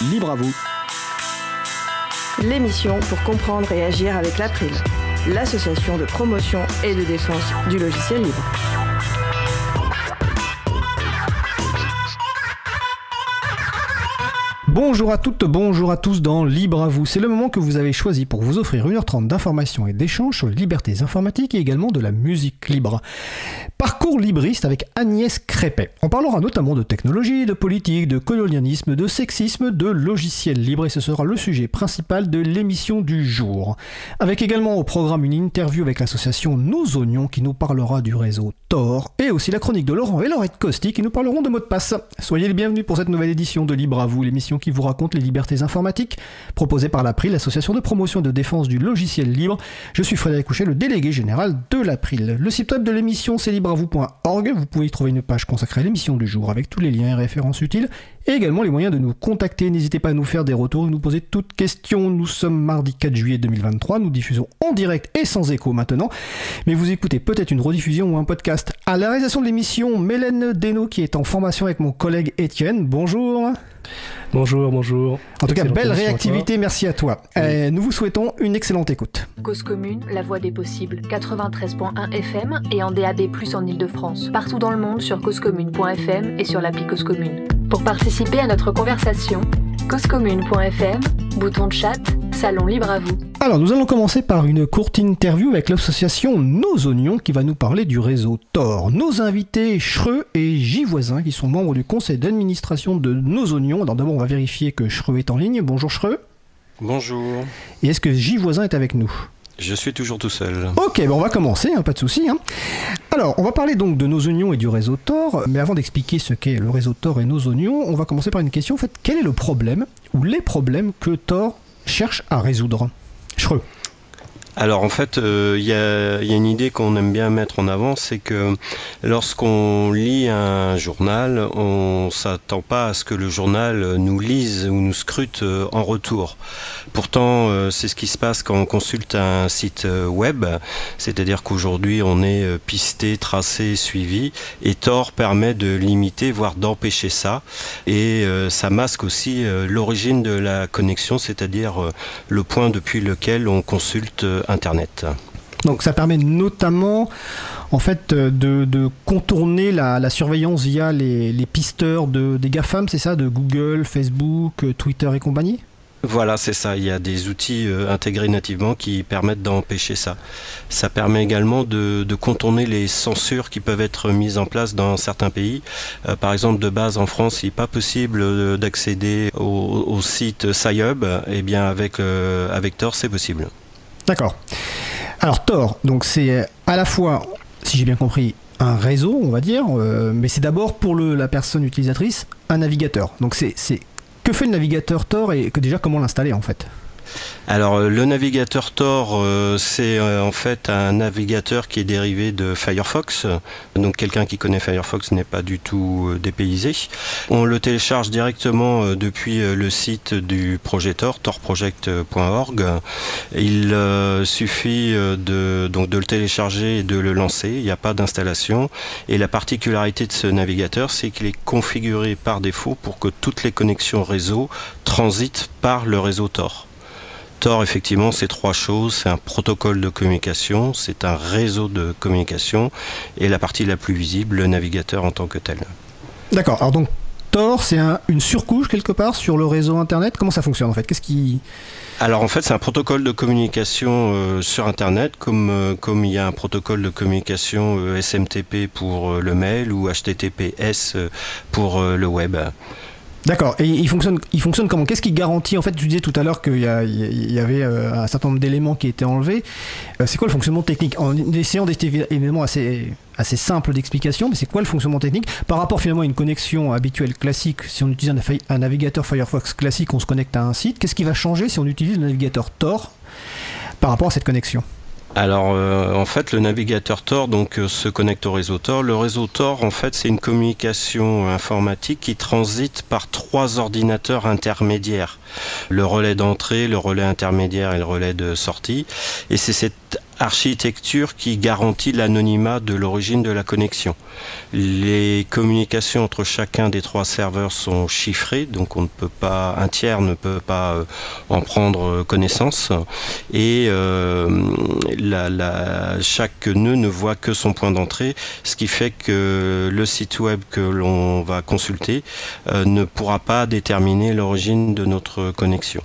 libre à vous. L'émission pour comprendre et agir avec l'April, l'association de promotion et de défense du logiciel libre. Bonjour à toutes, bonjour à tous dans Libre à vous. C'est le moment que vous avez choisi pour vous offrir 1h30 d'informations et d'échanges sur les libertés informatiques et également de la musique libre. Parcours libriste avec Agnès Crépet. On parlera notamment de technologie, de politique, de colonialisme, de sexisme, de logiciels libres et ce sera le sujet principal de l'émission du jour. Avec également au programme une interview avec l'association Nos Oignons qui nous parlera du réseau Tor et aussi la chronique de Laurent et Laurette Costi qui nous parleront de mots de passe. Soyez les bienvenus pour cette nouvelle édition de Libre à vous, l'émission qui vous raconte les libertés informatiques, proposée par l'April, l'association de promotion et de défense du logiciel libre. Je suis Frédéric Couchet, le délégué général de l'April. Le site web de l'émission, c'est Vous pouvez y trouver une page consacrée à l'émission du jour avec tous les liens et références utiles et également les moyens de nous contacter. N'hésitez pas à nous faire des retours et nous poser toutes questions. Nous sommes mardi 4 juillet 2023. Nous diffusons en direct et sans écho maintenant. Mais vous écoutez peut-être une rediffusion ou un podcast. À la réalisation de l'émission, Mélène Deno qui est en formation avec mon collègue Étienne. Bonjour. Bonjour, bonjour. En tout cas, belle réactivité, merci à toi. Euh, nous vous souhaitons une excellente écoute. Cause commune, la voix des possibles, 93.1 FM et en DAB+, en Ile-de-France. Partout dans le monde sur causecommune.fm et sur l'appli Cause Commune. Pour participer à notre conversation, causecommune.fm, bouton de chat, salon libre à vous. Alors, nous allons commencer par une courte interview avec l'association Nos Oignons qui va nous parler du réseau Tor. Nos invités Chreux et J Voisin qui sont membres du conseil d'administration de Nos Oignons. Alors d'abord, on va vérifier que Chreux est en ligne. Bonjour Chreux. Bonjour. Et est-ce que J Voisin est avec nous? Je suis toujours tout seul. Ok, bon, on va commencer, hein, pas de souci. Hein. Alors, on va parler donc de nos oignons et du réseau Tor, mais avant d'expliquer ce qu'est le réseau Tor et nos oignons, on va commencer par une question. En fait, quel est le problème ou les problèmes que Tor cherche à résoudre? Alors en fait, il euh, y, a, une idée qu'on aime bien mettre en avant, c'est que lorsqu'on lit un journal, on s'attend pas à ce que le journal nous lise ou nous scrute euh, en retour. Pourtant, euh, c'est ce qui se passe quand on consulte un site web, c'est-à-dire qu'aujourd'hui on est pisté, tracé, suivi, et Tor permet de limiter, voire d'empêcher ça, et ça masque aussi l'origine de la connexion, c'est-à-dire le point depuis lequel on consulte Internet. Donc ça permet notamment en fait de, contourner la, surveillance via les, pisteurs de, des GAFAM, c'est ça, de Google, Facebook, Twitter et compagnie? Voilà, c'est ça. Il y a des outils euh, intégrés nativement qui permettent d'empêcher ça. Ça permet également de, contourner les censures qui peuvent être mises en place dans certains pays. Euh, par exemple, de base en France, il n'est pas possible euh, d'accéder au, site SciHub. Eh bien, avec, avec Tor, c'est possible. D'accord. Alors Tor, donc c'est à la fois, si j'ai bien compris, un réseau, on va dire, euh, mais c'est d'abord pour la personne utilisatrice un navigateur. Donc c'est que fait le navigateur Tor et que déjà comment l'installer en fait? Alors euh, le navigateur Tor, euh, c'est euh, en fait un navigateur qui est dérivé de Firefox. Donc quelqu'un qui connaît Firefox n'est pas du tout dépaysé. On le télécharge directement depuis le site du projet Tor, torproject.org. Il suffit de, donc de le télécharger et de le lancer. Il n'y a pas d'installation. Et la particularité de ce navigateur, c'est qu'il est configuré par défaut pour que toutes les connexions réseau transitent par le réseau Tor. Tor, effectivement, c'est trois choses. C'est un protocole de communication, c'est un réseau de communication, et la partie la plus visible, le navigateur en tant que tel. D'accord. Alors donc, Tor, c'est une surcouche quelque part sur le réseau Internet. Comment ça fonctionne en fait? Qu'est-ce qui alors en fait c'est un protocole de communication euh, sur Internet comme, euh, comme il y a un protocole de communication euh, SMTP pour le mail ou HTTPS pour le web. D'accord. Et il fonctionne, comment? Qu'est-ce qui garantit En fait, tu disais tout à l'heure qu'il y, avait euh, un certain nombre d'éléments qui étaient enlevés. Euh, c'est quoi le fonctionnement technique? En essayant d'être évidemment assez, assez simple d'explication, mais c'est quoi le fonctionnement technique? Par rapport finalement à une connexion habituelle classique Si on utilise un navigateur Firefox classique, on se connecte à un site. Qu'est-ce qui va changer si on utilise le navigateur Tor par rapport à cette connexion? Alors euh, en fait le navigateur Tor donc euh, se connecte au réseau Tor. Le réseau Tor en fait c'est une communication informatique qui transite par trois ordinateurs intermédiaires. Le relais d'entrée, le relais intermédiaire et le relais de sortie. Et c'est cet architecture qui garantit l'anonymat de l'origine de la connexion. Les communications entre chacun des trois serveurs sont chiffrées, donc on ne peut pas, un tiers ne peut pas euh, en prendre connaissance, et euh, chaque nœud ne voit que son point d'entrée, ce qui fait que le site web que l'on va consulter euh, ne pourra pas déterminer l'origine de notre connexion.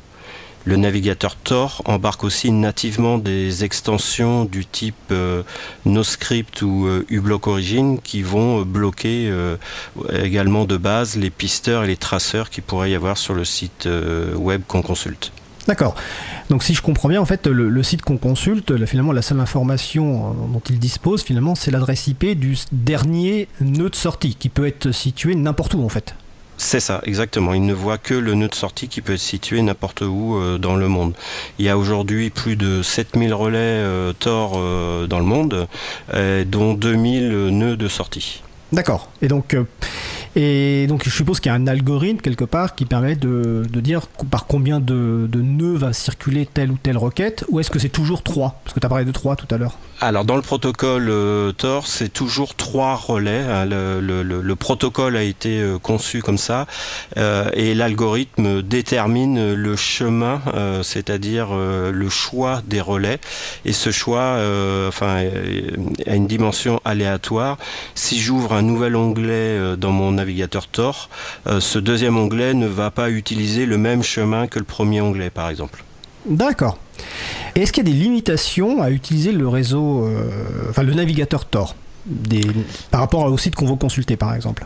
Le navigateur Tor embarque aussi nativement des extensions du type euh, NoScript ou euh, uBlock Origin qui vont euh, bloquer également de base les pisteurs et les traceurs qui pourrait y avoir sur le site web qu'on consulte. D'accord. Donc si je comprends bien, en fait, le, site qu'on consulte, finalement, la seule information dont il dispose, finalement, c'est l'adresse IP du dernier nœud de sortie, qui peut être situé n'importe où, en fait. C'est ça, exactement. Il ne voit que le nœud de sortie qui peut être situé n'importe où euh, dans le monde. Il y a aujourd'hui plus de 7000 relais euh, euh, dans le monde, dont 2000 nœuds de sortie. D'accord. Et donc, et donc, je suppose qu'il y a un algorithme quelque part qui permet de, dire par combien de, nœuds va circuler telle ou telle requête, ou est-ce que c'est toujours 3 Parce que tu as parlé de 3 tout à l'heure. Alors, dans le protocole euh, Tor, c'est toujours 3 relais. Hein. Le, protocole a été euh, conçu comme ça, euh, et l'algorithme détermine le chemin, c'est-à-dire le choix des relais. Et ce choix enfin, a une dimension aléatoire. Si j'ouvre un nouvel onglet dans mon navigateur Tor, ce deuxième onglet ne va pas utiliser le même chemin que le premier onglet, par exemple. D'accord. Est-ce qu'il y a des limitations à utiliser le réseau, euh, enfin le navigateur Tor, par rapport au site qu'on veut consulter, par exemple?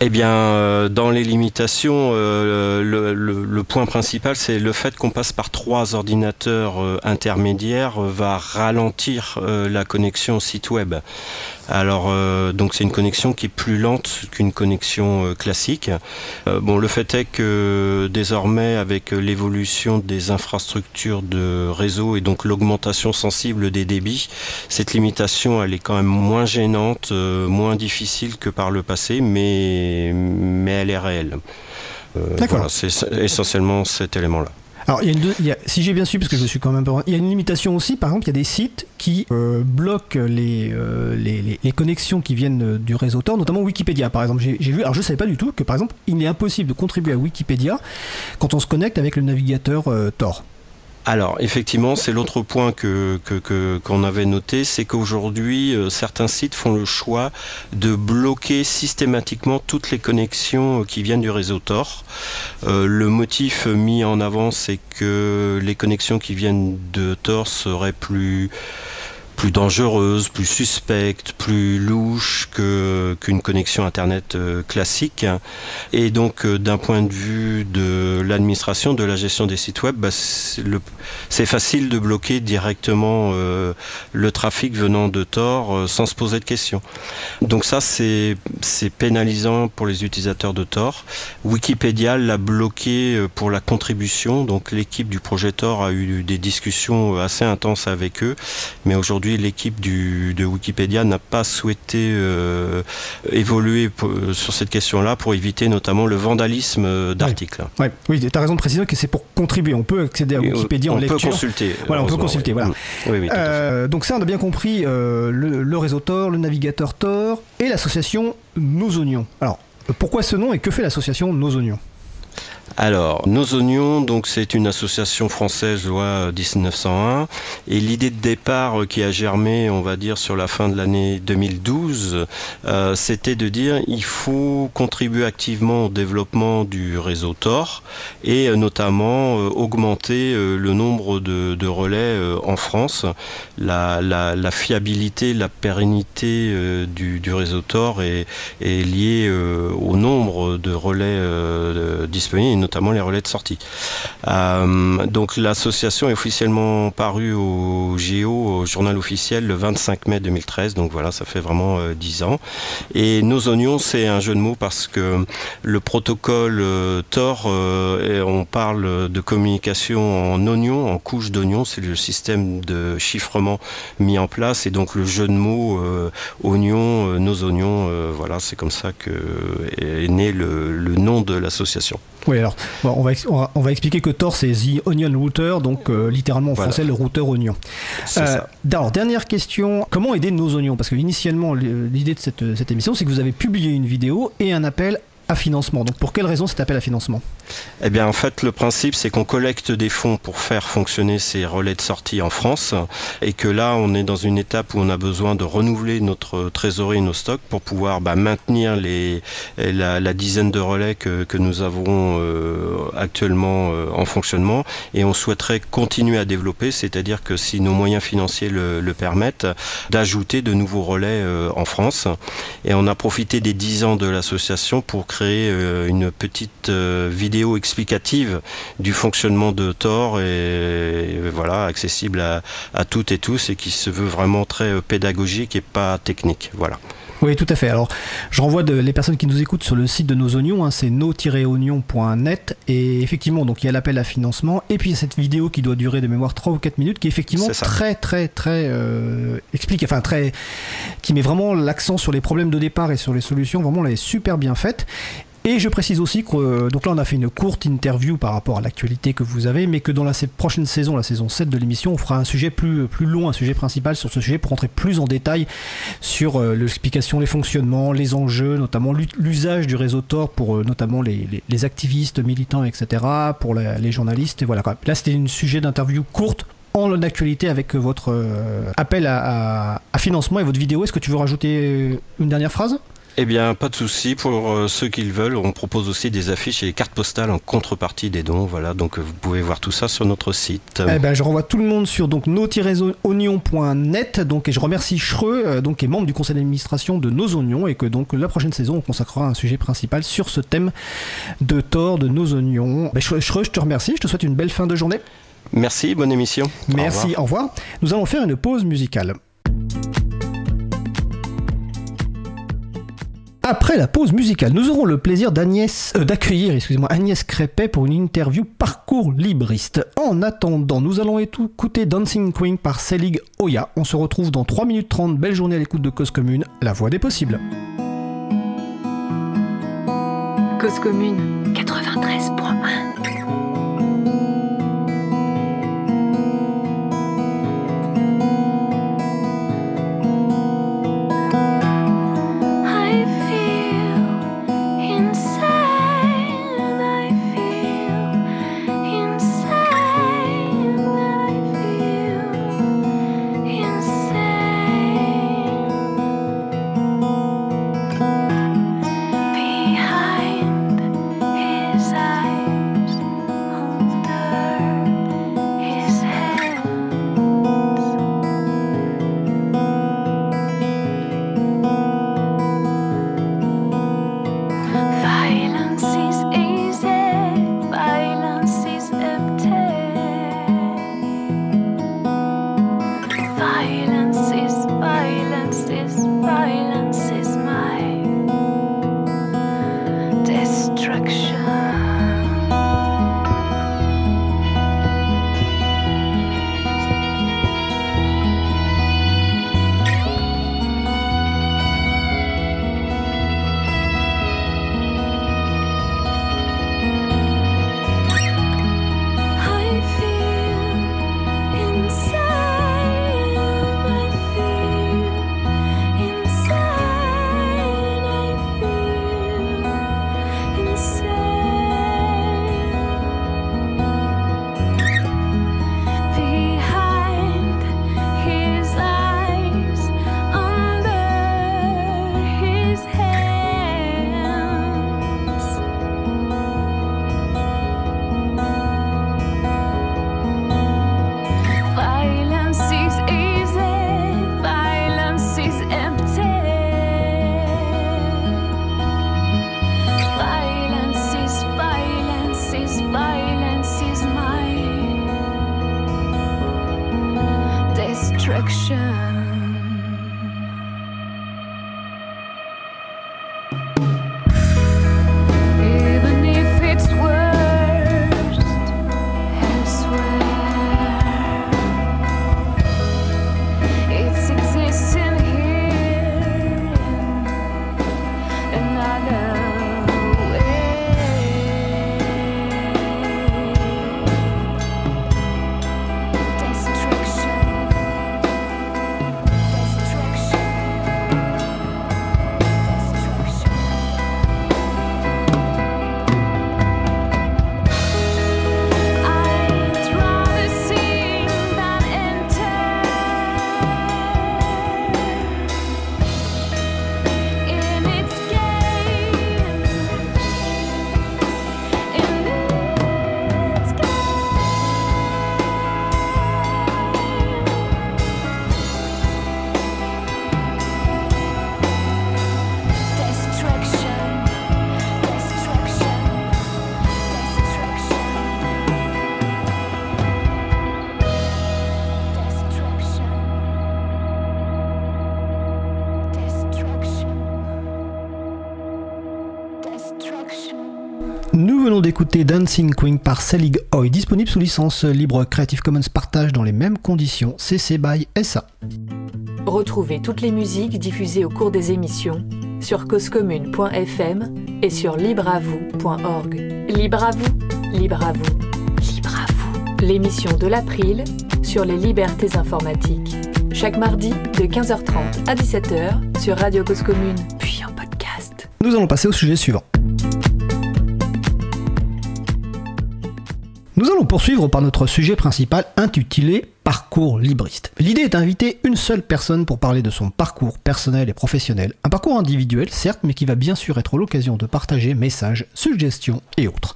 Eh bien, euh, dans les limitations, le, point principal, c'est le fait qu'on passe par trois ordinateurs intermédiaires va ralentir la connexion site web. Alors euh, donc c'est une connexion qui est plus lente qu'une connexion euh, classique. Euh, bon le fait est que désormais avec l'évolution des infrastructures de réseau et donc l'augmentation sensible des débits, cette limitation elle est quand même moins gênante, moins difficile que par le passé, mais mais elle est réelle. voilà, c'est essentiellement cet élément-là. Alors, il y a si j'ai bien su, parce que je suis quand même pas... Il y a une limitation aussi, par exemple, il y a des sites qui euh, bloquent les, euh, les, les, connexions qui viennent du réseau Tor, notamment Wikipédia, par exemple. J'ai vu, alors je ne savais pas du tout que, par exemple, il est impossible de contribuer à Wikipédia quand on se connecte avec le navigateur euh, Tor. Alors effectivement, c'est l'autre point que qu'on avait noté, c'est qu'aujourd'hui euh, certains sites font le choix de bloquer systématiquement toutes les connexions euh, qui viennent du réseau Tor. Euh, le motif mis en avant, c'est que les connexions qui viennent de Tor seraient plus plus dangereuse, plus suspecte, plus louche que qu'une connexion internet euh, classique. Et donc euh, d'un point de vue de l'administration, de la gestion des sites web, bah, c'est facile de bloquer directement euh, le trafic venant de Tor sans se poser de questions. Donc ça c'est pénalisant pour les utilisateurs de Tor. Wikipédia l'a bloqué pour la contribution, donc l'équipe du projet Tor a eu des discussions assez intenses avec eux, mais aujourd'hui l'équipe de Wikipédia n'a pas souhaité euh, évoluer sur cette question-là pour éviter notamment le vandalisme d'articles. Oui, tu as raison de préciser que c'est pour contribuer. On peut accéder à Wikipédia en lecture. On peut consulter. Voilà, on peut consulter. Voilà. Euh, donc ça, on a bien compris euh, le, réseau Tor, le navigateur Tor et l'association Nos Oignons. Alors, pourquoi ce nom et que fait l'association Nos Oignons? Alors, Nos Oignons, donc c'est une association française loi 1901 et l'idée de départ euh, qui a germé, on va dire sur la fin de l'année 2012, euh, c'était de dire il faut contribuer activement au développement du réseau Tor et euh, notamment augmenter le nombre de, relais en France. La, fiabilité, la pérennité du, réseau Tor est liée au nombre de relais disponibles notamment les relais de sortie. Euh, donc l'association est officiellement parue au GO, au journal officiel, le 25 mai 2013. Donc voilà, ça fait vraiment 10 euh, ans. Et nos oignons, c'est un jeu de mots parce que le protocole euh, Tor, on parle de communication en oignons, en couche d'oignons. C'est le système de chiffrement mis en place. Et donc le jeu de mots oignons, nos oignons, voilà, c'est comme ça que est né le nom de l'association. Oui, alors on, va, on, va, expliquer que Tor c'est The Onion Router, donc littéralement en français le routeur oignon. alors, dernière question, comment aider nos oignons? Parce que initialement, l'idée de cette, cette émission, c'est que vous avez publié une vidéo et un appel financement. Donc pour quelle raison cet appel à financement? Eh bien en fait le principe c'est qu'on collecte des fonds pour faire fonctionner ces relais de sortie en France et que là on est dans une étape où on a besoin de renouveler notre trésorerie, nos stocks pour pouvoir bah, maintenir la, dizaine de relais que, nous avons euh, actuellement euh, en fonctionnement et on souhaiterait continuer à développer, c'est-à-dire que si nos moyens financiers le, le permettent, d'ajouter de nouveaux relais euh, en France. Et on a profité des 10 ans de l'association pour créer euh, une petite euh, vidéo explicative du fonctionnement de Tor et, voilà accessible à, à, toutes et tous et qui se veut vraiment très euh, pédagogique et pas technique. Voilà. Oui, tout à fait. Alors, je renvoie de, les personnes qui nous écoutent sur le site de nos oignons, hein, c'est no-oignon.net, et effectivement, donc il y a l'appel à financement, et puis il y a cette vidéo qui doit durer de mémoire 3 ou 4 minutes, qui est effectivement très, très, très euh, explique, enfin très, qui met vraiment l'accent sur les problèmes de départ et sur les solutions. Vraiment, elle est super bien faite. Et je précise aussi que euh, donc là on a fait une courte interview par rapport à l'actualité que vous avez, mais que dans la prochaine saison, la saison 7 de l'émission, on fera un sujet plus, plus long, un sujet principal sur ce sujet pour rentrer plus en détail sur euh, l'explication, les fonctionnements, les enjeux, notamment l'usage du réseau Tor pour euh, notamment les, les, activistes, militants, etc., pour les journalistes. Et voilà. Là c'était un sujet d'interview courte en actualité avec votre appel à, financement et votre vidéo. Est-ce que tu veux rajouter une dernière phrase? Eh bien, pas de souci. Pour euh, ceux qui le veulent, on propose aussi des affiches et des cartes postales en contrepartie des dons. Voilà, donc euh, vous pouvez voir tout ça sur notre site. Eh ben, je renvoie tout le monde sur donc nos-oignons.net. Donc, et je remercie Schreux, euh, donc qui est membre du conseil d'administration de Nos Oignons, et que donc la prochaine saison, on consacrera un sujet principal sur ce thème de tort de Nos Oignons. Ben, Schreux, je te remercie. Je te souhaite une belle fin de journée. Merci, bonne émission. Merci, au revoir. Nous allons faire une pause musicale. Après la pause musicale, nous aurons le plaisir euh, d'accueillir Agnès Crépet pour une interview parcours libriste. En attendant, nous allons écouter Dancing Queen par Selig Oya. On se retrouve dans 3 minutes 30. Belle journée à l'écoute de Cause Commune, la voix des possibles. Cause Commune 93.1 d'écouter Dancing Queen par Selig Hoy, disponible sous licence libre Creative Commons partage dans les mêmes conditions, CC by SA. Retrouvez toutes les musiques diffusées au cours des émissions sur causecommune.fm et sur libreavoue.org. Libre à vous, libre à vous, libre à vous. L'émission de l'April sur les libertés informatiques. Chaque mardi de 15h30 à 17h sur Radio Cause Commune, puis en podcast. Nous allons passer au sujet suivant. Nous allons poursuivre par notre sujet principal intitulé Parcours libriste. L'idée est d'inviter une seule personne pour parler de son parcours personnel et professionnel. Un parcours individuel, certes, mais qui va bien sûr être l'occasion de partager messages, suggestions et autres.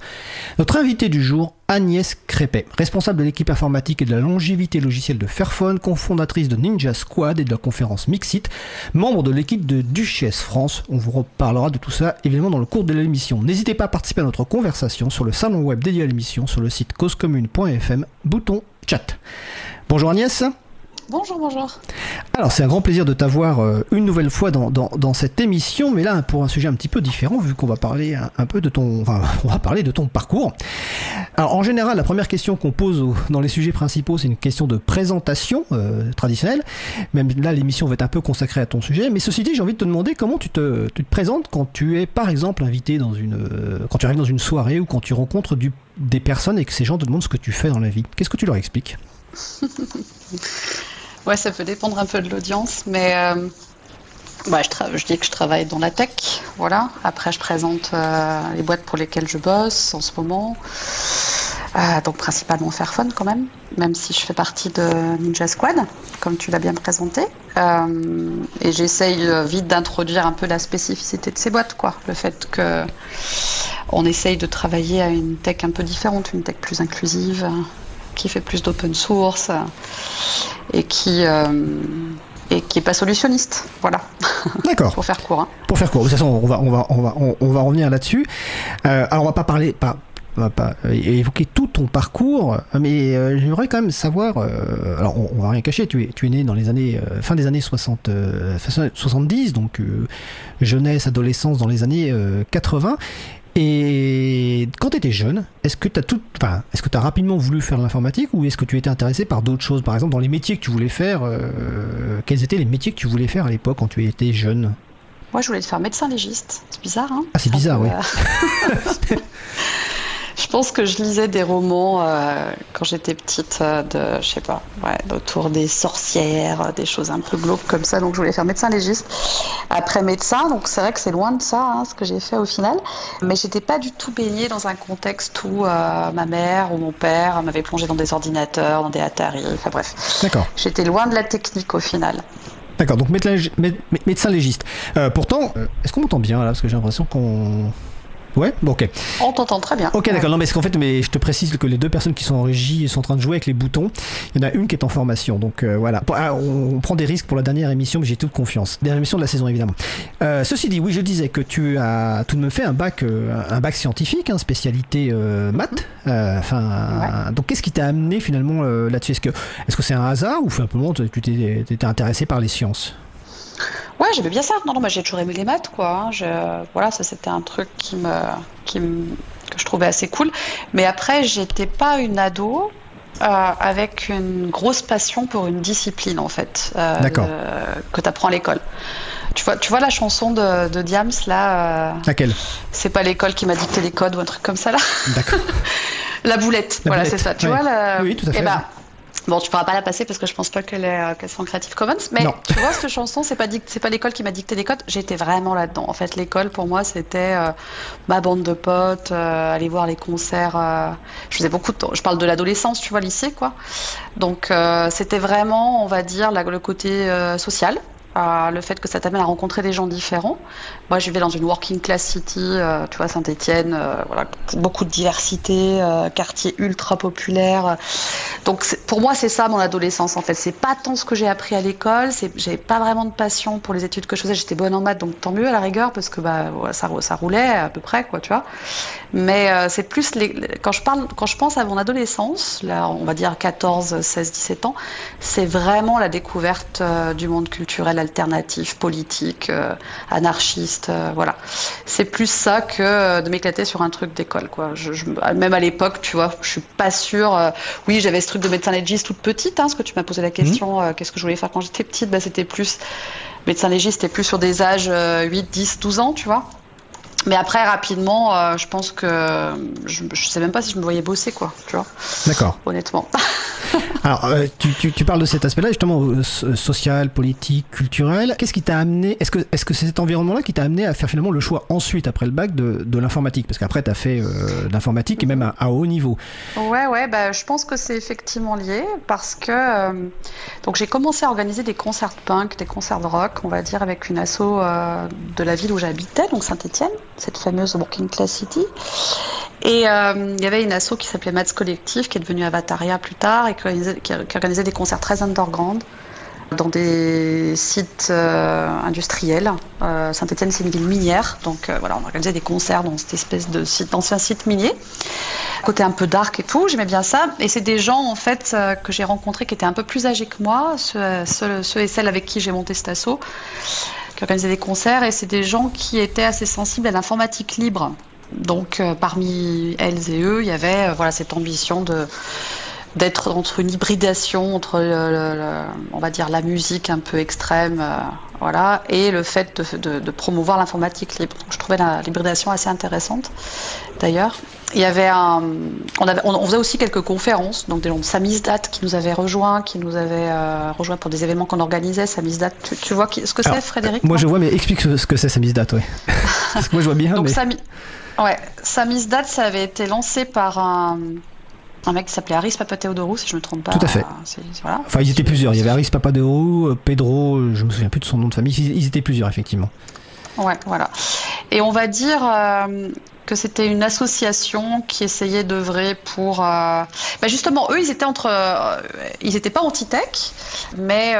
Notre invité du jour, Agnès Crépet, responsable de l'équipe informatique et de la longévité logicielle de Fairphone, cofondatrice de Ninja Squad et de la conférence Mixit, membre de l'équipe de Duchesse France. On vous reparlera de tout ça évidemment dans le cours de l'émission. N'hésitez pas à participer à notre conversation sur le salon web dédié à l'émission sur le site causecommune.fm, bouton chat. Bonjour Agnès. Bonjour, bonjour. Alors c'est un grand plaisir de t'avoir euh, une nouvelle fois dans, dans, dans, cette émission, mais là pour un sujet un petit peu différent, vu qu'on va parler un, un, peu de ton, enfin, on va parler de ton parcours. Alors en général, la première question qu'on pose au, dans les sujets principaux, c'est une question de présentation euh, traditionnelle. Même là, l'émission va être un peu consacrée à ton sujet. Mais ceci dit, j'ai envie de te demander comment tu te, tu te présentes quand tu es, par exemple, invité dans une, euh, quand tu arrives dans une soirée ou quand tu rencontres du, des personnes et que ces gens te demandent ce que tu fais dans la vie. Qu'est-ce que tu leur expliques? Ouais, ça peut dépendre un peu de l'audience, mais euh, bah, je, dis que je travaille dans la tech, voilà. Après, je présente euh, les boîtes pour lesquelles je bosse en ce moment, euh, donc principalement Fairphone quand même, même si je fais partie de Ninja Squad, comme tu l'as bien présenté. Et j'essaye vite d'introduire un peu la spécificité de ces boîtes, quoi. Le fait que on essaye de travailler à une tech un peu différente, une tech plus inclusive qui fait plus d'open source et qui euh, et qui est pas solutionniste. Voilà. D'accord. Pour faire court. Hein. Pour faire court. De toute façon, on va on va on va on, on va revenir là-dessus. Euh, alors on va pas parler pas on va pas évoquer tout ton parcours, mais euh, j'aimerais quand même savoir. Euh, alors, on, on, va rien cacher. Tu es, tu es né dans les années euh, fin des années 60, 70, donc jeunesse, adolescence dans les années 80. Et quand tu étais jeune, est-ce que tu as tout, enfin, est-ce que tu rapidement voulu faire de l'informatique ou est-ce que tu étais intéressé par d'autres choses? Par exemple, dans les métiers que tu voulais faire, euh, quels étaient les métiers que tu voulais faire à l'époque quand tu étais jeune? Moi, je voulais faire médecin légiste. C'est bizarre, hein? Ah, c'est bizarre, oui. Euh... je pense que je lisais des romans euh, quand j'étais petite, euh, de, je sais pas, ouais, autour des sorcières, des choses un peu glauques comme ça. Donc je voulais faire médecin légiste. Après médecin, donc c'est vrai que c'est loin de ça, hein, ce que j'ai fait au final. Mais j'étais pas du tout baignée dans un contexte où euh, ma mère ou mon père m'avait plongé dans des ordinateurs, dans des Atari, enfin bref. D'accord. J'étais loin de la technique au final. D'accord, donc médecin légiste. Euh, pourtant, est-ce qu'on m'entend bien là? Parce que j'ai l'impression qu'on. Ouais, bon, ok. On t'entend très bien. Ok, d'accord. Non, mais qu'en fait, mais je te précise que les deux personnes qui sont en régie sont en train de jouer avec les boutons. Il y en a une qui est en formation, donc euh, voilà. On, on, prend des risques pour la dernière émission, mais j'ai toute confiance. Dernière émission de la saison, évidemment. Euh, ceci dit, oui, je disais que tu as tout de même fait un bac, euh, un bac scientifique, hein, spécialité maths. Enfin, ouais. donc qu'est-ce qui t'a amené finalement là-dessus? Est-ce que, est-ce que c'est un hasard ou simplement tu t'es intéressé par les sciences? Ouais, j'aimais bien ça. Non, non, moi j'ai toujours aimé les maths, quoi. Hein. Je, voilà, ça c'était un truc qui me, qui me, que je trouvais assez cool. Mais après, j'étais pas une ado euh, avec une grosse passion pour une discipline, en fait, euh, que tu apprends à l'école. Tu vois, tu vois la chanson de, de Diams, là euh, Laquelle? C'est pas l'école qui m'a dicté les codes ou un truc comme ça, là? D'accord. la boulette, la voilà, c'est ça. Tu oui. vois la... Oui, tout à fait. Eh ben, Bon, tu pourras pas la passer parce que je pense pas qu'elle est qu soit en Creative Commons, mais non. tu vois cette chanson, c'est pas c'est pas l'école qui m'a dicté les codes, j'étais vraiment là-dedans. En fait, l'école pour moi, c'était euh, ma bande de potes, euh, aller voir les concerts. Euh, je faisais beaucoup de je parle de l'adolescence, tu vois, lycée quoi. Donc euh, c'était vraiment, on va dire, la, le côté euh, social. Le fait que ça t'amène à rencontrer des gens différents. Moi, je vivais dans une working class city, euh, tu vois, Saint-Étienne, euh, voilà, beaucoup de diversité, euh, quartier ultra populaire. Donc, pour moi, c'est ça mon adolescence. En fait, c'est pas tant ce que j'ai appris à l'école. J'avais pas vraiment de passion pour les études que je faisais. J'étais bonne en maths, donc tant mieux à la rigueur parce que bah ça, ça roulait à peu près, quoi, tu vois. Mais c'est plus quand je parle, quand je pense à mon adolescence, là, on va dire 14, 16, 17 ans, c'est vraiment la découverte du monde culturel alternatifs, politiques, anarchistes, voilà. C'est plus ça que de m'éclater sur un truc d'école, quoi. Je, même à l'époque, tu vois, je suis pas sûre. oui, j'avais ce truc de médecin légiste toute petite, hein, parce que tu m'as posé la question, mmh. qu'est-ce que je voulais faire quand j'étais petite? Bah, C'était plus médecin légiste, c'était plus sur des âges 8, 10, 12 ans, tu vois. Mais après, rapidement, euh, je pense que je, je sais même pas si je me voyais bosser, quoi, tu vois. D'accord. Honnêtement. Alors, euh, tu, tu, parles de cet aspect-là, justement, euh, social, politique, culturel. Qu'est-ce qui t'a amené Est-ce que c'est -ce que cet environnement-là qui t'a amené à faire finalement le choix ensuite, après le bac, de, de l'informatique? Parce qu'après, tu as fait euh, l'informatique et même à, haut niveau. Ouais, ouais, bah, je pense que c'est effectivement lié parce que donc j'ai commencé à organiser des concerts punk, des concerts de rock, on va dire, avec une asso de la ville où j'habitais, donc Saint-Etienne, cette fameuse Working Class City. Et il y avait une asso qui s'appelait Mats Collective, qui est devenue Avataria plus tard et qui organisait, des concerts très underground dans des sites euh, industriels. Euh, Saint-Etienne, c'est une ville minière, donc euh, voilà, on organisait des concerts dans cette espèce de site, d'ancien site minier. Côté un peu dark et tout, j'aimais bien ça. Et c'est des gens en fait que j'ai rencontrés qui étaient un peu plus âgés que moi, ceux, ceux, et celles avec qui j'ai monté cet assaut, qui organisaient des concerts. Et c'est des gens qui étaient assez sensibles à l'informatique libre. Donc parmi elles et eux, il y avait voilà cette ambition de d'être entre une hybridation entre, on va dire, la musique un peu extrême, euh, voilà, et le fait de, promouvoir l'informatique libre. je trouvais l'hybridation assez intéressante, d'ailleurs. Il y avait un, on, avait, on, faisait aussi quelques conférences, donc des gens de Samizdat qui nous avaient rejoints, qui nous avaient euh, rejoints pour des événements qu'on organisait. Samizdat, tu, tu vois ce que c'est, Frédéric Moi, je vois, mais explique ce que c'est Samizdat, oui. Parce que moi, je vois bien. donc, mais... Sami... ouais, Samizdat, ça avait été lancé par un un mec qui s'appelait Aris Papatheodorou, si je ne me trompe pas. Tout à fait. Enfin, ils étaient plusieurs. Il y avait Aris Papatheodorou, euh, Pedro, euh, je me souviens plus de son nom de famille. Ils étaient plusieurs, effectivement. Ouais, voilà. Et on va dire euh, que c'était une association qui essayait d'œuvrer pour. Bah, justement, eux, ils étaient entre. ils n'étaient pas anti-tech, mais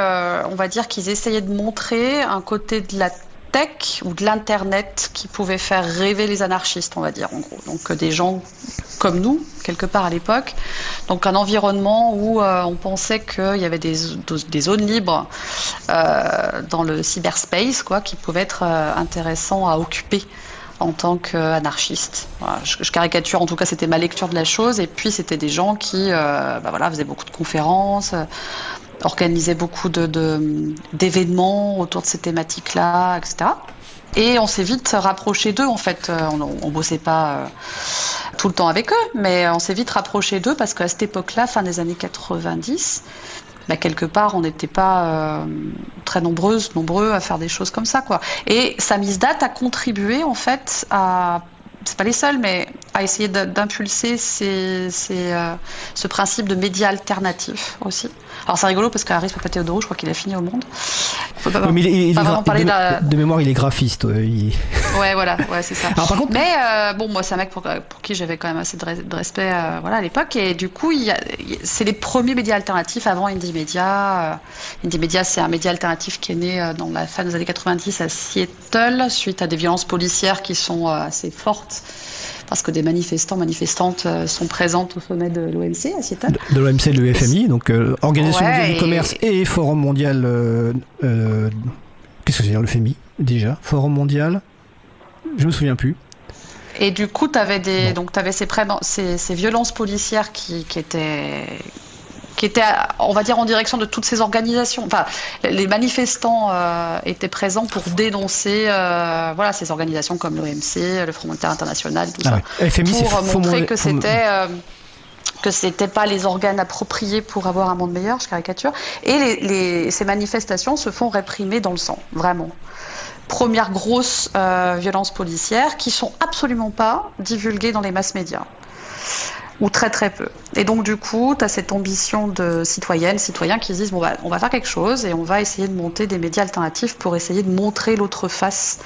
on va dire qu'ils essayaient de montrer un côté de la tech ou de l'internet qui pouvait faire rêver les anarchistes, on va dire en gros. Donc des gens comme nous, quelque part à l'époque. Donc un environnement où euh, on pensait qu'il y avait des, zones libres euh, dans le cyberspace, quoi, qui pouvaient être euh, intéressants à occuper en tant qu'anarchiste. je, caricature, en tout cas, c'était ma lecture de la chose. Et puis, c'était des gens qui bah voilà, faisaient beaucoup de conférences, organisaient beaucoup d'événements de, autour de ces thématiques-là, etc. Et on s'est vite rapproché d'eux, en fait. Euh, on, ne bossait pas euh, tout le temps avec eux, mais on s'est vite rapproché d'eux parce qu'à cette époque-là, fin des années 90, bah, quelque part, on n'était pas euh, très nombreuses, nombreux à faire des choses comme ça, quoi. Et Samizdat a contribué, en fait, à c'est pas les seuls, mais à essayer d'impulser ce principe de médias alternatifs aussi. Alors c'est rigolo parce qu'Aris Papatheodorou, je crois qu'il a fini au monde. Faut pas, mais il, parler de, mémoire, il est graphiste. Ouais, voilà, ouais, c'est ça. par contre... Mais euh, bon, moi, c'est un mec pour, qui j'avais quand même assez de, respect euh, voilà, à l'époque. Et du coup, c'est les premiers médias alternatifs avant Indie Media. Euh, Indie Media, c'est un média alternatif qui est né dans la fin des années 90 à Seattle, suite à des violences policières qui sont assez fortes parce que des manifestants, manifestantes euh, sont présentes au sommet de l'OMC à Seattle. De, l'OMC, le FMI, donc euh, Organisation mondiale du commerce et Forum mondial. Euh, qu'est-ce que c'est le FMI déjà? Forum mondial Je me souviens plus. Et du coup, tu avais, des, donc, avais ces, ces, ces, violences policières qui, qui étaient qui était, on va dire, en direction de toutes ces organisations. Enfin, les manifestants euh, étaient présents pour dénoncer euh, voilà, ces organisations comme l'OMC, le Front monétaire international, tout ah ça, pour montrer que c'était euh, que c'était pas les organes appropriés pour avoir un monde meilleur, je caricature. Et les, ces manifestations se font réprimer dans le sang, vraiment. Première grosse violence policière qui sont absolument pas divulguées dans les masses médias ou très très peu. Et donc du coup, tu as cette ambition de citoyenne, citoyens qui se disent bon bah, on va faire quelque chose et on va essayer de monter des médias alternatifs pour essayer de montrer l'autre face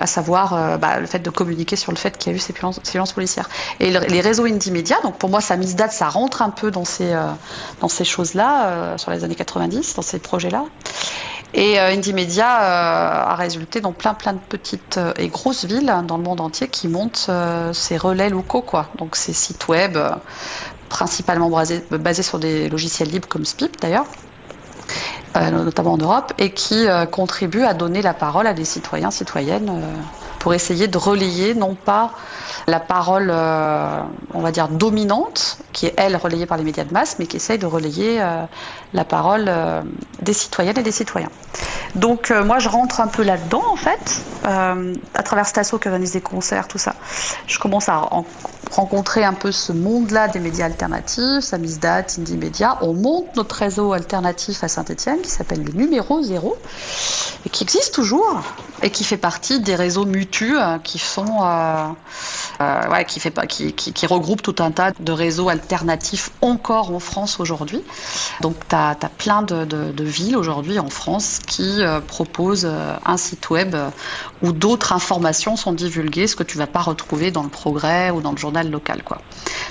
à savoir euh, bah, le fait de communiquer sur le fait qu'il y a eu ces violences, policières. Et les réseaux indie médias, donc pour moi ça mise date, ça rentre un peu dans ces, euh, dans ces choses-là, euh, sur les années 90, dans ces projets-là. Et Indie Media euh, a résulté dans plein plein de petites et grosses villes dans le monde entier qui montent ces relais locaux, quoi. Donc ces sites web, principalement basés, basés, sur des logiciels libres comme Spip d'ailleurs. Notamment en Europe, et qui contribue à donner la parole à des citoyens, citoyennes, pour essayer de relayer non pas la parole, euh, on va dire, dominante, qui est elle relayée par les médias de masse, mais qui essaye de relayer euh, la parole euh, des citoyennes et des citoyens. Donc moi je rentre un peu là-dedans en fait, à travers Stasso qui organise des concerts, tout ça. Je commence à rencontrer un peu ce monde-là des médias alternatifs, Samizdat, Indie Media. On monte notre réseau alternatif à Saint-Etienne qui s'appelle le numéro zéro et qui existe toujours et qui fait partie des réseaux mutus qui sont euh, ouais, qui, fait pas, qui, qui, qui, regroupe tout un tas de réseaux alternatifs encore en France aujourd'hui. Donc tu as, plein de, villes aujourd'hui en France qui euh, proposent euh, un site web où d'autres informations sont divulguées, ce que tu vas pas retrouver dans le Progrès ou dans le journal local.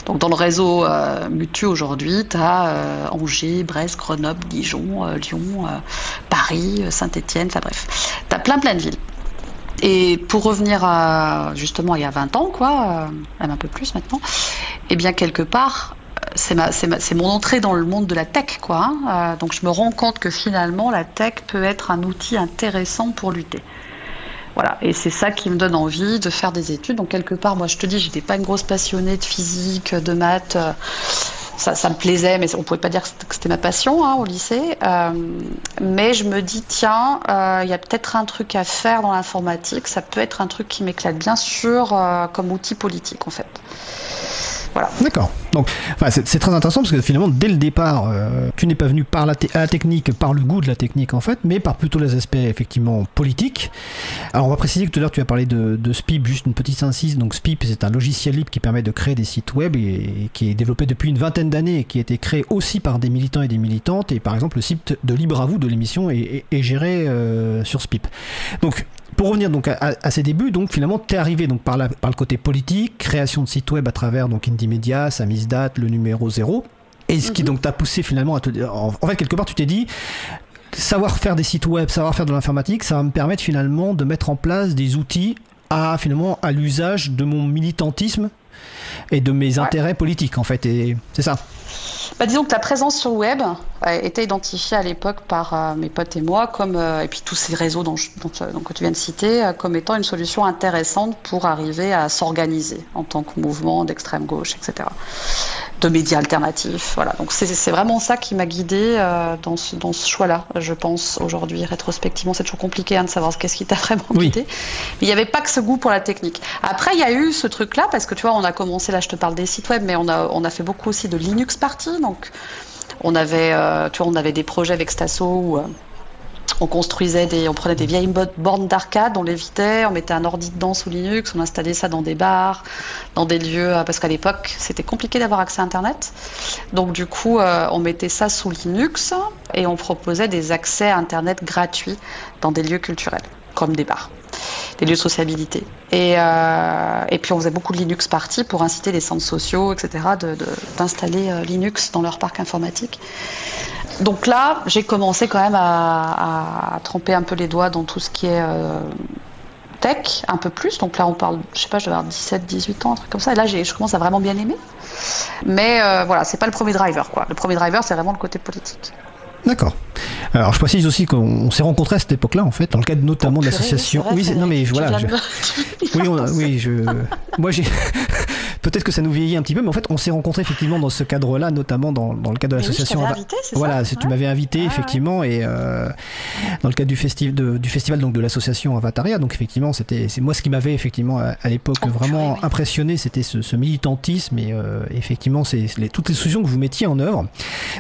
Donc dans le réseau euh, Mutu aujourd'hui, tu as euh, Angers, Brest, Grenoble, Dijon, Lyon, Paris, Saint-Étienne, enfin bref. Tu as plein plein de villes. Et pour revenir à, justement il y a 20 ans, quoi, même un peu plus maintenant, eh bien quelque part, c'est ma, c'est mon entrée dans le monde de la tech, quoi. Hein. Euh, donc je me rends compte que finalement la tech peut être un outil intéressant pour lutter. Voilà, et c'est ça qui me donne envie de faire des études. Donc quelque part, moi je te dis, j'étais pas une grosse passionnée de physique, de maths. Euh, ça, me plaisait, mais on pouvait pas dire que c'était ma passion hein, au lycée. Euh, mais je me dis, tiens, euh, il y a peut-être un truc à faire dans l'informatique. Ça peut être un truc qui m'éclate bien sûr euh, comme outil politique, en fait. D'accord. Donc, c'est très intéressant parce que finalement, dès le départ, euh, tu n'es pas venu par la, technique, par le goût de la technique en fait, mais par plutôt les aspects effectivement politiques. Alors, on va préciser que tout à l'heure, tu as parlé de, de, SPIP, juste une petite incise. Donc, SPIP, c'est un logiciel libre qui permet de créer des sites web et, qui est développé depuis une vingtaine d'années et qui a été créé aussi par des militants et des militantes. Et par exemple, le site de Libre à vous de l'émission est, géré euh, sur SPIP. Donc, pour revenir donc à, ses débuts, donc finalement, tu es arrivé donc par, la, par le côté politique, création de sites web à travers donc Indie Media, Samizdat, le numéro 0. Et ce qui mhm. donc t'a poussé finalement à te en, en fait quelque part tu t'es dit savoir faire des sites web, savoir faire de l'informatique, ça va me permettre finalement de mettre en place des outils à finalement à l'usage de mon militantisme et de mes intérêts politiques en fait et c'est ça. Bah, disons que la présence sur le web était identifiée à l'époque par euh, mes potes et moi, comme, euh, et puis tous ces réseaux dont, dont, que tu viens de citer, euh, comme étant une solution intéressante pour arriver à s'organiser en tant que mouvement d'extrême gauche, etc. De médias alternatifs. Voilà. Donc c'est vraiment ça qui m'a guidé dans ce, dans ce choix-là, je pense, aujourd'hui. Rétrospectivement, c'est toujours compliqué hein, de savoir qu'est-ce qui t'a vraiment guidé. Mais il n'y avait pas que ce goût pour la technique. Après, il y a eu ce truc-là, parce que tu vois, on a commencé, là je te parle des sites web, mais on a, on a fait beaucoup aussi de Linux Party. Donc, on avait, euh, tu vois, on avait des projets avec Stasso où euh, on construisait des, on prenait des vieilles bornes d'arcade, on les vidait, on mettait un ordi dedans sous Linux, on installait ça dans des bars, dans des lieux, euh, parce qu'à l'époque c'était compliqué d'avoir accès à Internet. Donc du coup, on mettait ça sous Linux et on proposait des accès à Internet gratuits dans des lieux culturels, comme des bars des lieux de sociabilité. Et, euh, et, puis on faisait beaucoup de Linux Party pour inciter les centres sociaux, etc., d'installer euh, Linux dans leur parc informatique. Donc là, j'ai commencé quand même à, tremper un peu les doigts dans tout ce qui est euh, tech, un peu plus. Donc là, on parle, je sais pas, je vais avoir 17, 18 ans, un truc comme ça. Et là, je commence à vraiment bien aimer. Mais euh, voilà, c'est pas le premier driver, quoi. Le premier driver, c'est vraiment le côté politique. D'accord. Alors je précise aussi qu'on s'est rencontrés à cette époque-là, en fait, dans le cadre notamment de l'association. Oui, non mais voilà. oui, oui, je. Moi j'ai. Peut-être que ça nous vieillit un petit peu, mais en fait, on s'est rencontrés effectivement dans ce cadre-là, notamment dans, dans, le cadre de l'association. Oui, voilà, ça tu m'avais invité effectivement, et euh, dans le cadre du, festival de, du festival donc de l'association Avataria. Donc effectivement, c'était c'est moi ce qui m'avait effectivement à, l'époque oh, vraiment impressionné, c'était ce, militantisme et euh, effectivement, c'est toutes les solutions que vous mettiez en œuvre.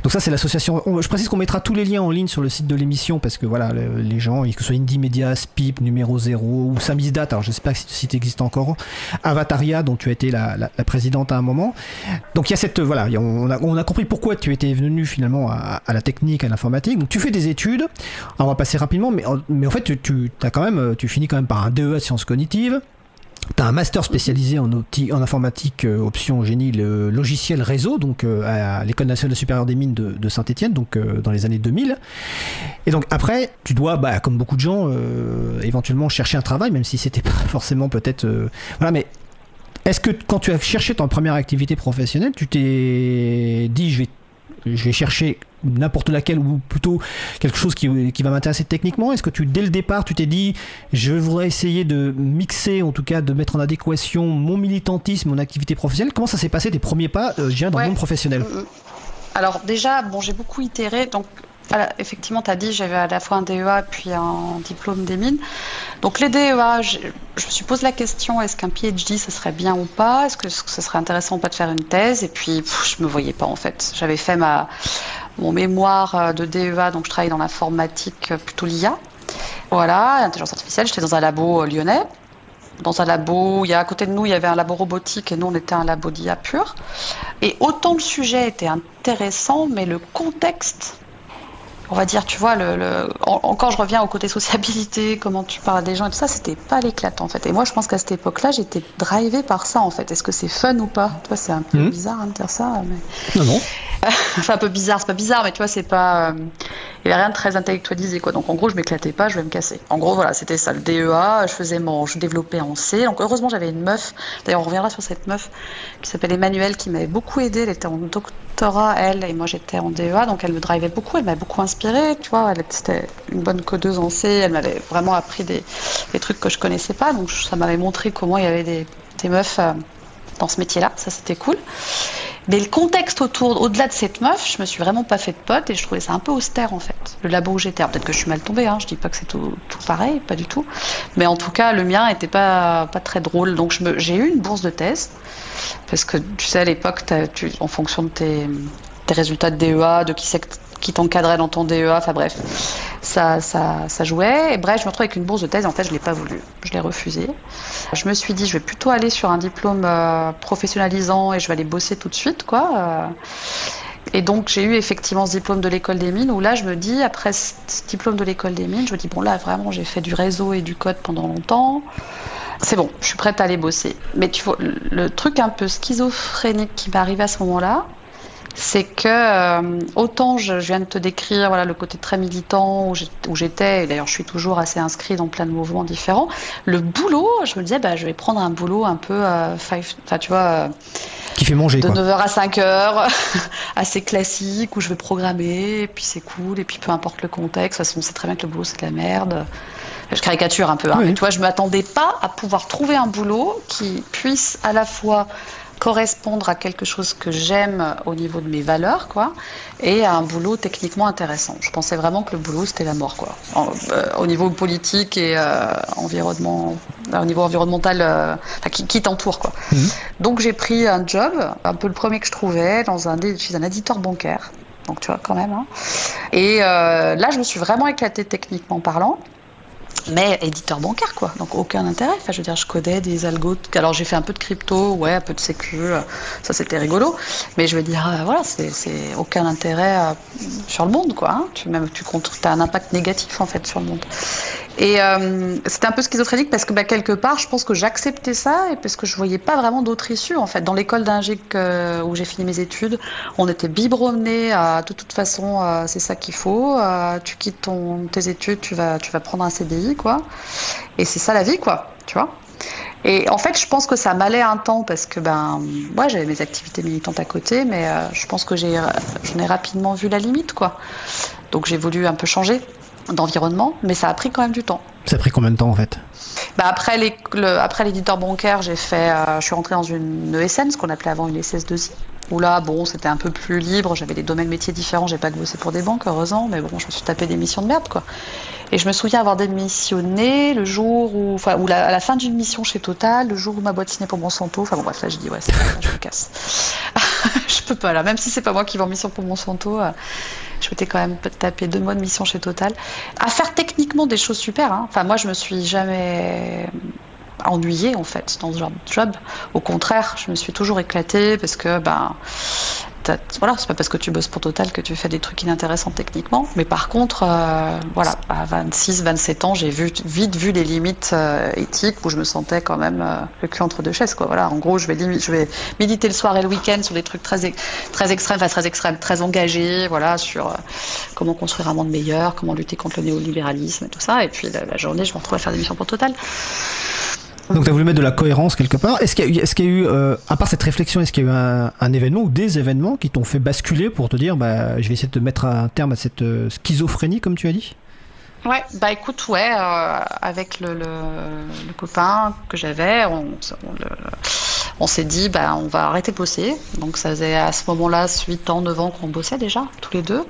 Donc ça, c'est l'association. Je précise qu'on mettra tous les liens en ligne sur le site de l'émission parce que voilà, les gens, que ce soit Indie Media, Spip, numéro 0 ou Samizdat, alors je sais pas si site existe encore, Avataria, dont tu as été la, la, présidente à un moment. Donc il y a cette, voilà, on a, on a compris pourquoi tu étais venu finalement à, la technique, à l'informatique. Donc tu fais des études, on va passer rapidement, mais, en fait tu, tu as quand même, tu finis quand même par un DEA sciences cognitives. Tu as un master spécialisé en, en informatique, euh, option génie le logiciel réseau, donc euh, à l'École nationale supérieure des mines de, Saint-Etienne, donc euh, dans les années 2000. Et donc après, tu dois, bah, comme beaucoup de gens, éventuellement chercher un travail, même si c'était pas forcément peut-être. voilà, mais est-ce que quand tu as cherché ton première activité professionnelle, tu t'es dit, je vais je vais chercher n'importe laquelle ou plutôt quelque chose qui, qui va m'intéresser techniquement? Est-ce que tu, dès le départ, tu t'es dit, je voudrais essayer de mixer, en tout cas de mettre en adéquation mon militantisme, mon activité professionnelle? Comment ça s'est passé tes premiers pas, euh, je dans le monde professionnel? Mm, mm. Alors déjà, bon, j'ai beaucoup itéré, donc effectivement, tu as dit, j'avais à la fois un DEA puis un diplôme des mines. Donc les DEA, je, me suis posé la question, est-ce qu'un PhD, ce serait bien ou pas? Est-ce que ce serait intéressant ou pas de faire une thèse? Et puis, je me voyais pas en fait. J'avais fait ma, mon mémoire euh, de DEA, donc je travaille dans l'informatique, euh, plutôt l'IA. Voilà, l'intelligence artificielle, j'étais dans un labo euh, lyonnais dans un labo. Il y a à côté de nous, il y avait un labo robotique et nous, on était un labo d'IA pur. Et autant le sujet était intéressant, mais le contexte on va dire, tu vois, le, encore je reviens au côté sociabilité, comment tu parles à des gens et tout ça, c'était pas l'éclat en fait. Et moi, je pense qu'à cette époque-là, j'étais drivée par ça en fait. Est-ce que c'est fun ou pas? Tu vois, c'est un peu mmh. bizarre hein, de dire ça. Mais... Non, non. enfin, un peu bizarre, c'est pas bizarre, mais tu vois, c'est pas. Euh, il n'y avait rien de très intellectualisé quoi. Donc en gros, je m'éclatais pas, je vais me casser. En gros, voilà, c'était ça, le DEA. Je faisais mon, je développais en C. Donc heureusement, j'avais une meuf. D'ailleurs, on reviendra sur cette meuf qui s'appelle Emmanuelle, qui m'avait beaucoup aidée. Elle était en doctorat, elle, et moi j'étais en DEA, donc elle me drivait beaucoup. Elle m'a beaucoup inspirée, tu vois. Elle était une bonne codeuse en C. Elle m'avait vraiment appris des, trucs que je connaissais pas. Donc ça m'avait montré comment il y avait des, des meufs euh, dans ce métier-là. Ça, c'était cool. Mais le contexte autour, au-delà de cette meuf, je me suis vraiment pas fait de pote et je trouvais ça un peu austère en fait. Le labo où j'étais, peut-être que je suis mal tombée, hein, je dis pas que c'est tout, pareil, pas du tout. Mais en tout cas, le mien était pas, pas très drôle. Donc j'ai eu une bourse de thèse parce que tu sais, à l'époque, en fonction de tes, tes résultats de DEA, de qui c'est qui t'encadrait dans ton DEA, enfin bref, ça, ça, ça, jouait. Et bref, je me retrouve avec une bourse de thèse, en fait, je ne l'ai pas voulu, je l'ai refusé. Je me suis dit, je vais plutôt aller sur un diplôme euh, professionnalisant et je vais aller bosser tout de suite, quoi. Euh. et donc, j'ai eu effectivement ce diplôme de l'école des mines où là, je me dis, après ce diplôme de l'école des mines, je me dis, bon, là, vraiment, j'ai fait du réseau et du code pendant longtemps. C'est bon, je suis prête à aller bosser. Mais tu vois, le truc un peu schizophrénique qui m'est arrivé à ce moment-là, c'est que euh, autant je, viens de te décrire voilà le côté très militant où j'étais, et d'ailleurs je suis toujours assez inscrit dans plein de mouvements différents. Le boulot, je me disais bah je vais prendre un boulot un peu, euh, tu vois. Euh, qui fait manger de 9h à 5h, assez classique où je vais programmer, et puis c'est cool, et puis peu importe le contexte, de toute façon on sait très bien que le boulot c'est de la merde. Je caricature un peu, hein, mais tu vois, je m'attendais pas à pouvoir trouver un boulot qui puisse à la fois correspondre à quelque chose que j'aime au niveau de mes valeurs, quoi, et à un boulot techniquement intéressant. Je pensais vraiment que le boulot c'était la mort, quoi. Euh, au niveau politique et euh, environnement, au niveau environnemental, euh, qui, qui t'entoure, quoi. Mhm. Donc j'ai pris un job, un peu le premier que je trouvais, dans un chez un éditeur bancaire. Donc tu vois quand même. Hein. Et là je me suis vraiment éclatée techniquement parlant mais éditeur bancaire, quoi. Donc aucun intérêt. Enfin, je veux dire, je codais des algos. Alors j'ai fait un peu de crypto, ouais, un peu de sécu, euh, ça c'était rigolo. Mais je veux dire, euh, voilà, c'est aucun intérêt euh, sur le monde, quoi. Hein. Tu même tu as un impact négatif en fait sur le monde. Et c'était un peu schizophrénique parce que bah, quelque part, je pense que j'acceptais ça et parce que je voyais pas vraiment d'autre issue en fait. Dans l'école d'ingé où j'ai fini mes études, on était biberonné à de toute façon, c'est ça qu'il faut. tu quittes tes études, tu vas, prendre un CDI quoi. Et c'est ça la vie, quoi, tu vois. Et en fait, je pense que ça m'allait un temps parce que ben, moi, j'avais mes activités militantes à côté, mais euh, je pense que j'en ai rapidement vu la limite, quoi. Donc j'ai voulu un peu changer d'environnement, mais ça a pris quand même du temps. Ça a pris combien de temps en fait? Bah après, l'éditeur bancaire, j'ai fait, euh, je suis rentrée dans une ESN, ce qu'on appelait avant une SS2I, où là, bon, c'était un peu plus libre, j'avais des domaines métiers différents, j'ai pas bossé pour des banques, heureusement, mais bon, je me suis tapé des missions de merde, quoi. Et je me souviens avoir démissionné le jour où, enfin, ou à la fin d'une mission chez Total, le jour où ma boîte signée pour Monsanto. Enfin bon, bref, là, je dis, ouais, c'est je me casse. je peux pas, là. Même si c'est pas moi qui vais en mission pour Monsanto, euh, je m'étais quand même taper deux mois de mission chez Total. À faire techniquement des choses super, hein. Enfin, moi, je me suis jamais ennuyée en fait dans ce genre de job. Au contraire, je me suis toujours éclatée parce que ben voilà, c'est pas parce que tu bosses pour Total que tu fais des trucs inintéressants techniquement. Mais par contre, euh, voilà, à 26, 27 ans, j'ai vite vu les limites euh, éthiques où je me sentais quand même euh, le cul entre deux chaises, quoi. Voilà, en gros, je vais, méditer le soir et le week-end sur des trucs très, très extrêmes, enfin très extrêmes, très engagés, voilà, sur comment construire un monde meilleur, comment lutter contre le néolibéralisme et tout ça. Et puis la, journée, je me retrouve à faire des missions pour Total. Donc tu as voulu mettre de la cohérence quelque part. Est-ce qu'il y, est y, a eu, euh, à part cette réflexion, est-ce qu'il y a eu un, événement ou des événements qui t'ont fait basculer pour te dire, bah, je vais essayer de mettre un terme à cette euh, schizophrénie, comme tu as dit? Ouais, bah écoute, ouais, euh, avec le, le, le, copain que j'avais, on, on, on s'est dit, bah, on va arrêter de bosser. Donc ça faisait à ce moment-là 8 ans, 9 ans qu'on bossait déjà, tous les deux.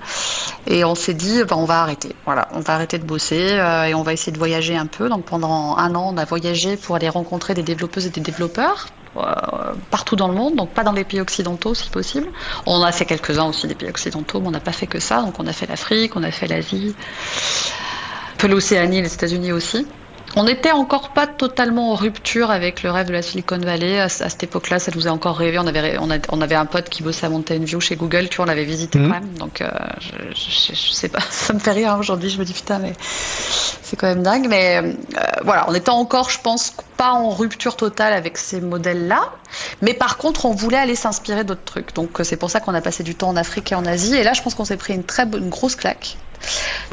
Et on s'est dit, bah, on va arrêter. Voilà, on va arrêter de bosser euh, et on va essayer de voyager un peu. Donc pendant un an, on a voyagé pour aller rencontrer des développeuses et des développeurs. Euh, partout dans le monde, donc pas dans les pays occidentaux si possible. On a fait quelques-uns aussi des pays occidentaux, mais on n'a pas fait que ça. Donc on a fait l'Afrique, on a fait l'Asie peu l'Océanie, les États-Unis aussi. On n'était encore pas totalement en rupture avec le rêve de la Silicon Valley. À, à cette époque-là, ça nous a encore rêvé. On avait, on, a, on, avait un pote qui bossait à Mountain View chez Google, tu vois, on l'avait visité mmh. quand même. Donc, euh, je, je, je, sais pas, ça me fait rire hein, aujourd'hui. Je me dis putain, mais c'est quand même dingue. Mais euh, voilà, on était encore, je pense, pas en rupture totale avec ces modèles-là. Mais par contre, on voulait aller s'inspirer d'autres trucs. Donc, c'est pour ça qu'on a passé du temps en Afrique et en Asie. Et là, je pense qu'on s'est pris une très bonne, une grosse claque.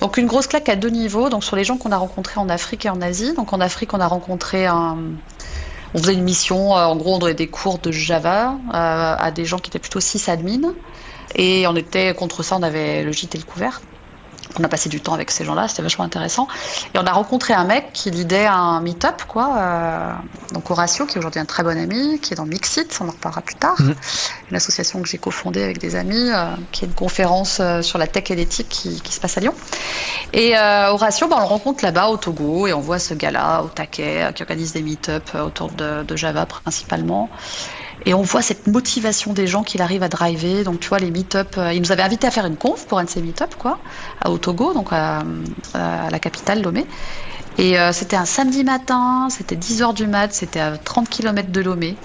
Donc une grosse claque à deux niveaux, donc sur les gens qu'on a rencontrés en Afrique et en Asie. Donc en Afrique, on a rencontré. On faisait une mission, en gros, on donnait des cours de Java euh, à des gens qui étaient plutôt sysadmin. Et on était contre ça, on avait le gîte et le couvert. On a passé du temps avec ces gens-là, c'était vachement intéressant. Et on a rencontré un mec qui lidait un meet-up, quoi. Euh, donc Horatio, qui est aujourd'hui un très bon ami, qui est dans Mixit, on en reparlera plus tard. Mmh. Une association que j'ai cofondée avec des amis, euh, qui est une conférence euh, sur la tech et l'éthique qui, qui, se passe à Lyon. Et euh, Horatio, ben, on le rencontre là-bas au Togo, et on voit ce gars-là au taquet, qui organise des meet-up autour de, de Java principalement. Et on voit cette motivation des gens qu'il arrive à driver. Donc, tu vois, les meet-up. Euh, il nous avait invité à faire une conf pour un de ces meet-up, quoi, au Togo, donc à, à la capitale, Lomé. Et euh, c'était un samedi matin, c'était 10h du mat, c'était à 30 km de Lomé.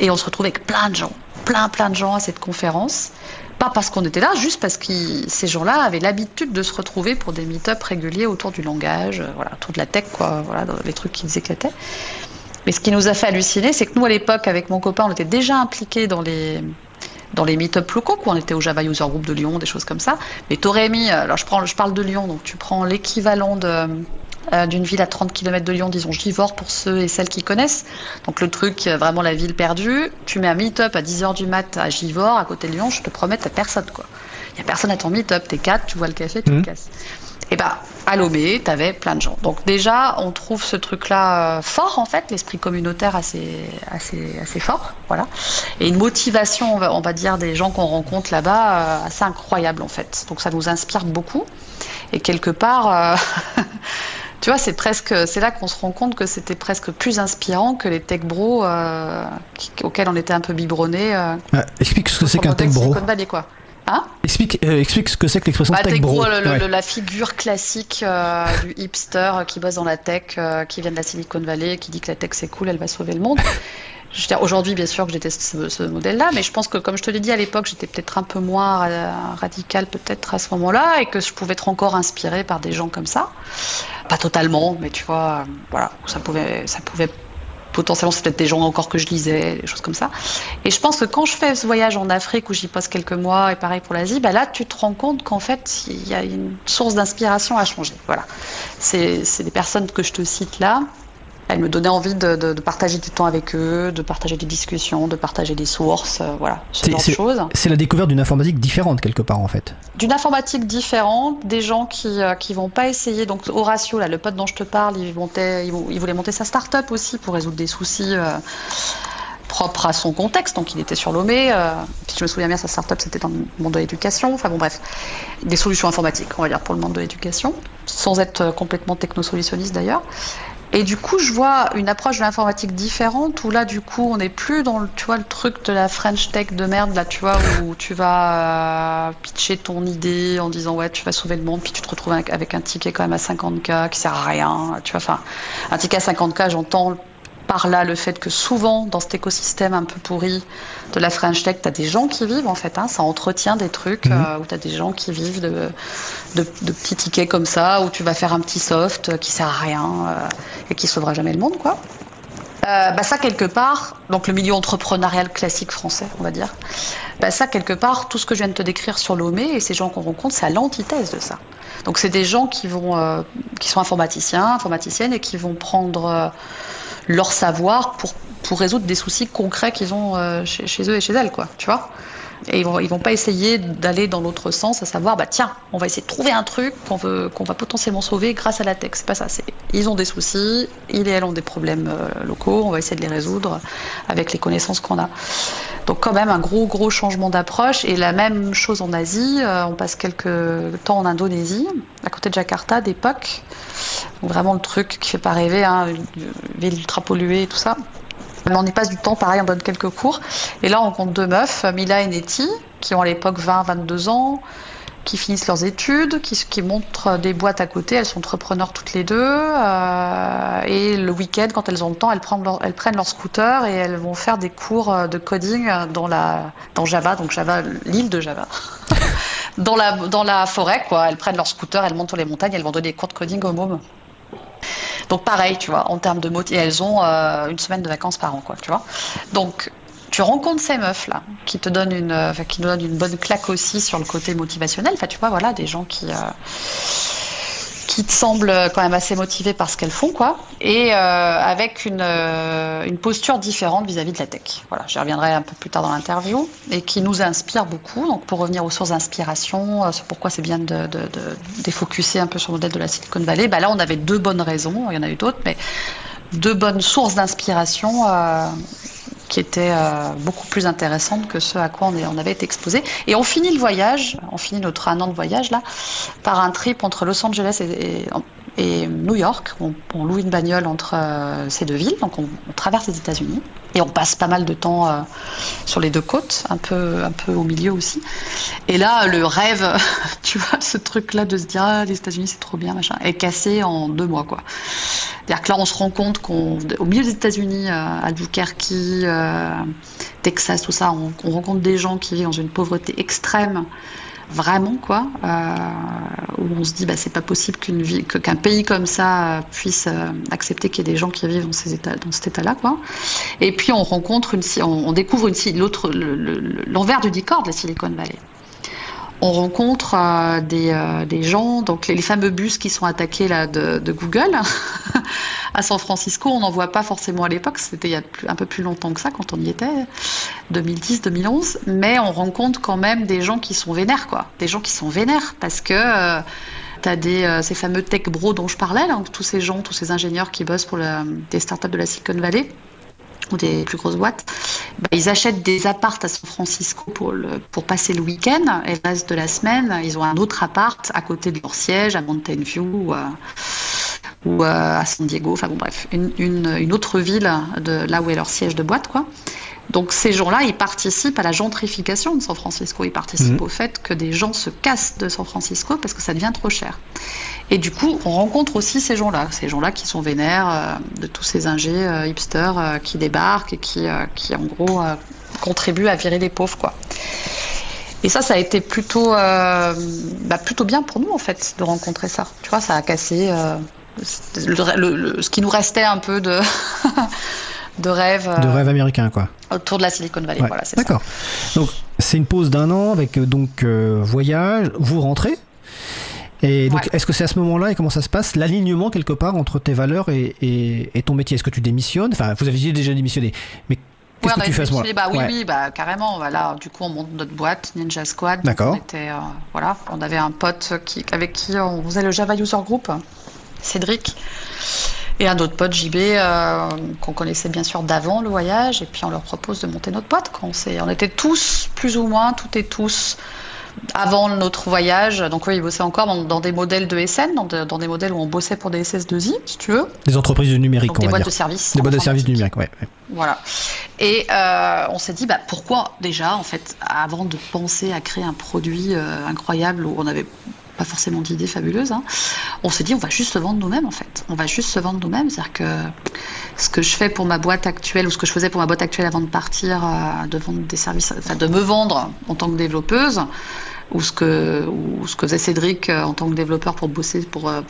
Et on se retrouve avec plein de gens, plein, plein de gens à cette conférence. Pas parce qu'on était là, juste parce que ces gens-là avaient l'habitude de se retrouver pour des meet-up réguliers autour du langage, euh, voilà, autour de la tech, quoi, voilà, les trucs qui nous éclataient. Mais ce qui nous a fait halluciner, c'est que nous, à l'époque, avec mon copain, on était déjà impliqués dans les, dans les meet-up locaux, quoi. On était au Java User Group de Lyon, des choses comme ça. Mais t'aurais mis, alors je, prends, je parle de Lyon, donc tu prends l'équivalent de euh, d'une ville à 30 km de Lyon, disons Givors pour ceux et celles qui connaissent. Donc le truc, vraiment la ville perdue. Tu mets un meet-up à 10h du mat à Givors, à côté de Lyon, je te promets, t'as personne, quoi. Il y a personne à ton meet-up, t'es quatre, tu vois le café, tu mmh. le casses. Et bah, à Lomé, tu avais plein de gens. Donc déjà, on trouve ce truc-là euh, fort, en fait, l'esprit communautaire assez, assez, assez fort, voilà. Et une motivation, on va, on va dire, des gens qu'on rencontre là-bas, euh, assez incroyable, en fait. Donc ça nous inspire beaucoup. Et quelque part, euh, tu vois, c'est presque, c'est là qu'on se rend compte que c'était presque plus inspirant que les tech bros euh, auxquels on était un peu biberonnés. Euh, ah, explique ce que c'est qu'un tech bro. Valley, quoi. Hein explique, euh, explique ce que c'est que l'expression bah, tech bro. Le, ouais. le, la figure classique euh, du hipster qui bosse dans la tech, euh, qui vient de la Silicon Valley, qui dit que la tech c'est cool, elle va sauver le monde. Aujourd'hui, bien sûr que j'étais ce, ce modèle-là, mais je pense que, comme je te l'ai dit à l'époque, j'étais peut-être un peu moins radical peut-être à ce moment-là, et que je pouvais être encore inspirée par des gens comme ça. Pas totalement, mais tu vois, voilà, ça pouvait, ça pouvait potentiellement c'est peut-être des gens encore que je lisais, des choses comme ça. Et je pense que quand je fais ce voyage en Afrique où j'y passe quelques mois et pareil pour l'Asie, bah là tu te rends compte qu'en fait il y a une source d'inspiration à changer. Voilà, c'est des personnes que je te cite là. Elles me donnaient envie de, de, de, partager du temps avec eux, de partager des discussions, de partager des sources, euh, voilà, ce genre de choses. C'est la découverte d'une informatique différente quelque part en fait. D'une informatique différente, des gens qui euh, qui vont pas essayer. Donc Horatio, là, le pote dont je te parle, il montait, il, il voulait monter sa start-up aussi pour résoudre des soucis. Euh, propre à son contexte, donc il était sur Lomé. Euh, si je me souviens bien, sa start-up c'était dans le monde de l'éducation. Enfin bon, bref, des solutions informatiques, on va dire, pour le monde de l'éducation, sans être complètement technosolutionniste d'ailleurs. Et du coup, je vois une approche de l'informatique différente où là, du coup, on n'est plus dans le, tu vois, le truc de la French Tech de merde, là, tu vois, où tu vas euh, pitcher ton idée en disant, ouais, tu vas sauver le monde, puis tu te retrouves avec, avec un ticket quand même à 50K qui sert à rien, tu vois, enfin, un ticket à 50K, j'entends par là le fait que souvent dans cet écosystème un peu pourri de la French Tech, tu as des gens qui vivent en fait, hein, ça entretient des trucs mmh. euh, où tu as des gens qui vivent de, de, de, petits tickets comme ça, où tu vas faire un petit soft qui sert à rien euh, et qui sauvera jamais le monde quoi. Euh, bah ça quelque part, donc le milieu entrepreneurial classique français, on va dire, bah ça quelque part, tout ce que je viens de te décrire sur Lomé et ces gens qu'on rencontre, c'est à l'antithèse de ça. Donc c'est des gens qui vont, euh, qui sont informaticiens, informaticiennes et qui vont prendre euh, leur savoir pour, pour résoudre des soucis concrets qu'ils ont euh, chez, chez, eux et chez elles, quoi, tu vois. Et ils vont, vont pas essayer d'aller dans l'autre sens, à savoir, bah tiens, on va essayer de trouver un truc qu'on veut, va potentiellement sauver grâce à la tech. C'est pas ça. Ils ont des soucis, ils et elles ont des problèmes euh, locaux, on va essayer de les résoudre avec les connaissances qu'on a. Donc quand même un gros gros changement d'approche et la même chose en Asie. Euh, on passe quelques temps en Indonésie, à côté de Jakarta d'époque. Vraiment le truc qui fait pas rêver, hein, une ville ultra polluée et tout ça. On y passe du temps, pareil, on donne quelques cours. Et là, on compte deux meufs, Mila et Nettie, qui ont à l'époque 20-22 ans, qui finissent leurs études, qui, montrent des boîtes à côté. Elles sont entrepreneurs toutes les deux. Euh, et le week-end, quand elles ont le temps, elles prennent, leur, scooter et elles vont faire des cours de coding dans, la, dans Java, donc Java, l'île de Java. dans, la, dans la forêt, quoi. Elles prennent leur scooter, elles montent sur les montagnes, elles vont donner des cours de coding aux mômes. Donc pareil, tu vois, en termes de mots, elles ont euh, une semaine de vacances par an, quoi, tu vois. Donc tu rencontres ces meufs là, qui te donnent une, enfin, qui nous donnent une bonne claque aussi sur le côté motivationnel. Enfin, tu vois, voilà, des gens qui euh, qui te semblent quand même assez motivés par ce qu'elles font, quoi, et euh, avec une, euh, une, posture différente vis-à-vis -vis de la tech. Voilà, j'y reviendrai un peu plus tard dans l'interview, et qui nous inspire beaucoup. Donc, pour revenir aux sources d'inspiration, euh, pourquoi c'est bien de, de, de, défocuser un peu sur le modèle de la Silicon Valley, bah là, on avait deux bonnes raisons, il y en a eu d'autres, mais deux bonnes sources d'inspiration euh, qui étaient euh, beaucoup plus intéressantes que ce à quoi on, avait été exposé. Et on finit le voyage, on finit notre un an de voyage là, par un trip entre Los Angeles et, et New York. On, loue une bagnole entre euh, ces deux villes, donc on, traverse les États-Unis et on passe pas mal de temps euh, sur les deux côtes, un peu, un peu au milieu aussi. Et là, le rêve, tu vois, ce truc-là de se dire ah, les États-Unis c'est trop bien, machin, est cassé en deux mois quoi. C'est-à-dire que là, on se rend compte qu'au milieu des États-Unis, euh, Albuquerque, euh, Texas, tout ça, on, rencontre des gens qui vivent dans une pauvreté extrême, vraiment quoi, euh, où on se dit bah c'est pas possible qu'une vie, qu'un pays comme ça puisse euh, accepter qu'il y ait des gens qui vivent dans ces états, dans cet état-là quoi. Et puis on rencontre une, on, on découvre une l'autre l'envers du décor de la Silicon Valley on rencontre euh, des, euh, des, gens, donc les, fameux bus qui sont attaqués là, de, Google à San Francisco. On n'en voit pas forcément à l'époque, c'était il y a un peu plus longtemps que ça quand on y était, 2010-2011. Mais on rencontre quand même des gens qui sont vénères, quoi. Des gens qui sont vénères parce que. Euh, tu as euh, ces fameux tech bros dont je parlais, là, tous ces gens, tous ces ingénieurs qui bossent pour des startups de la Silicon Valley ou des plus grosses boîtes, bah, ils achètent des appartes à San Francisco pour, pour passer le week-end et le reste de la semaine, ils ont un autre appart à côté de leur siège à Mountain View ou, à, ou à San Diego, enfin bon bref, une, une, une, autre ville de là où est leur siège de boîte quoi. Donc ces gens-là, ils participent à la gentrification de San Francisco, ils participent mmh. au fait que des gens se cassent de San Francisco parce que ça devient trop cher. Et du coup, on rencontre aussi ces gens-là, ces gens-là qui sont vénères euh, de tous ces ingés euh, hipsters euh, qui débarquent et qui, qui en gros, contribuent à virer les pauvres, quoi. Et ça, ça a été plutôt, bah, plutôt bien pour nous, en fait, de rencontrer ça. Tu vois, ça a cassé le, le, le, ce qui nous restait un peu de... de rêve. De rêve américain, quoi. Autour de la Silicon Valley, ouais. voilà, c'est D'accord. Donc, c'est une pause d'un an avec donc euh, voyage. Vous rentrez et donc, ouais. est-ce que c'est à ce moment-là et comment ça se passe? L'alignement quelque part entre tes valeurs et, et, et ton métier Est-ce que tu démissionnes? Enfin, vous aviez déjà démissionné, mais qu'est-ce ouais, que tu fais à ce moment-là? bah, Oui, oui, bah, carrément. Voilà. Du coup, on monte notre boîte Ninja Squad. D'accord. On était, euh, voilà, on avait un pote qui, avec qui on faisait le Java User Group, Cédric et un autre pote JB euh, qu'on connaissait bien sûr d'avant le voyage. Et puis on leur propose de monter notre boîte quand on, on était tous plus ou moins toutes et tous avant notre voyage. Donc oui ils bossaient encore dans, dans des modèles de SN dans, de, dans, des modèles où on bossait pour des SS2I si tu veux. Des entreprises du numérique donc, des boîtes va dire. de services des boîtes de services numériques ouais, ouais, voilà. Et euh, on s'est dit bah, pourquoi déjà en fait avant de penser à créer un produit euh, incroyable où on avait pas forcément d'idées fabuleuses. Hein. On s'est dit, on va juste se vendre nous-mêmes en fait. On va juste se vendre nous-mêmes. C'est-à-dire que ce que je fais pour ma boîte actuelle ou ce que je faisais pour ma boîte actuelle avant de partir, euh, de vendre des services, de me vendre en tant que développeuse, ou ce que, ou ce faisait Cédric euh, en tant que développeur pour bosser pour, euh,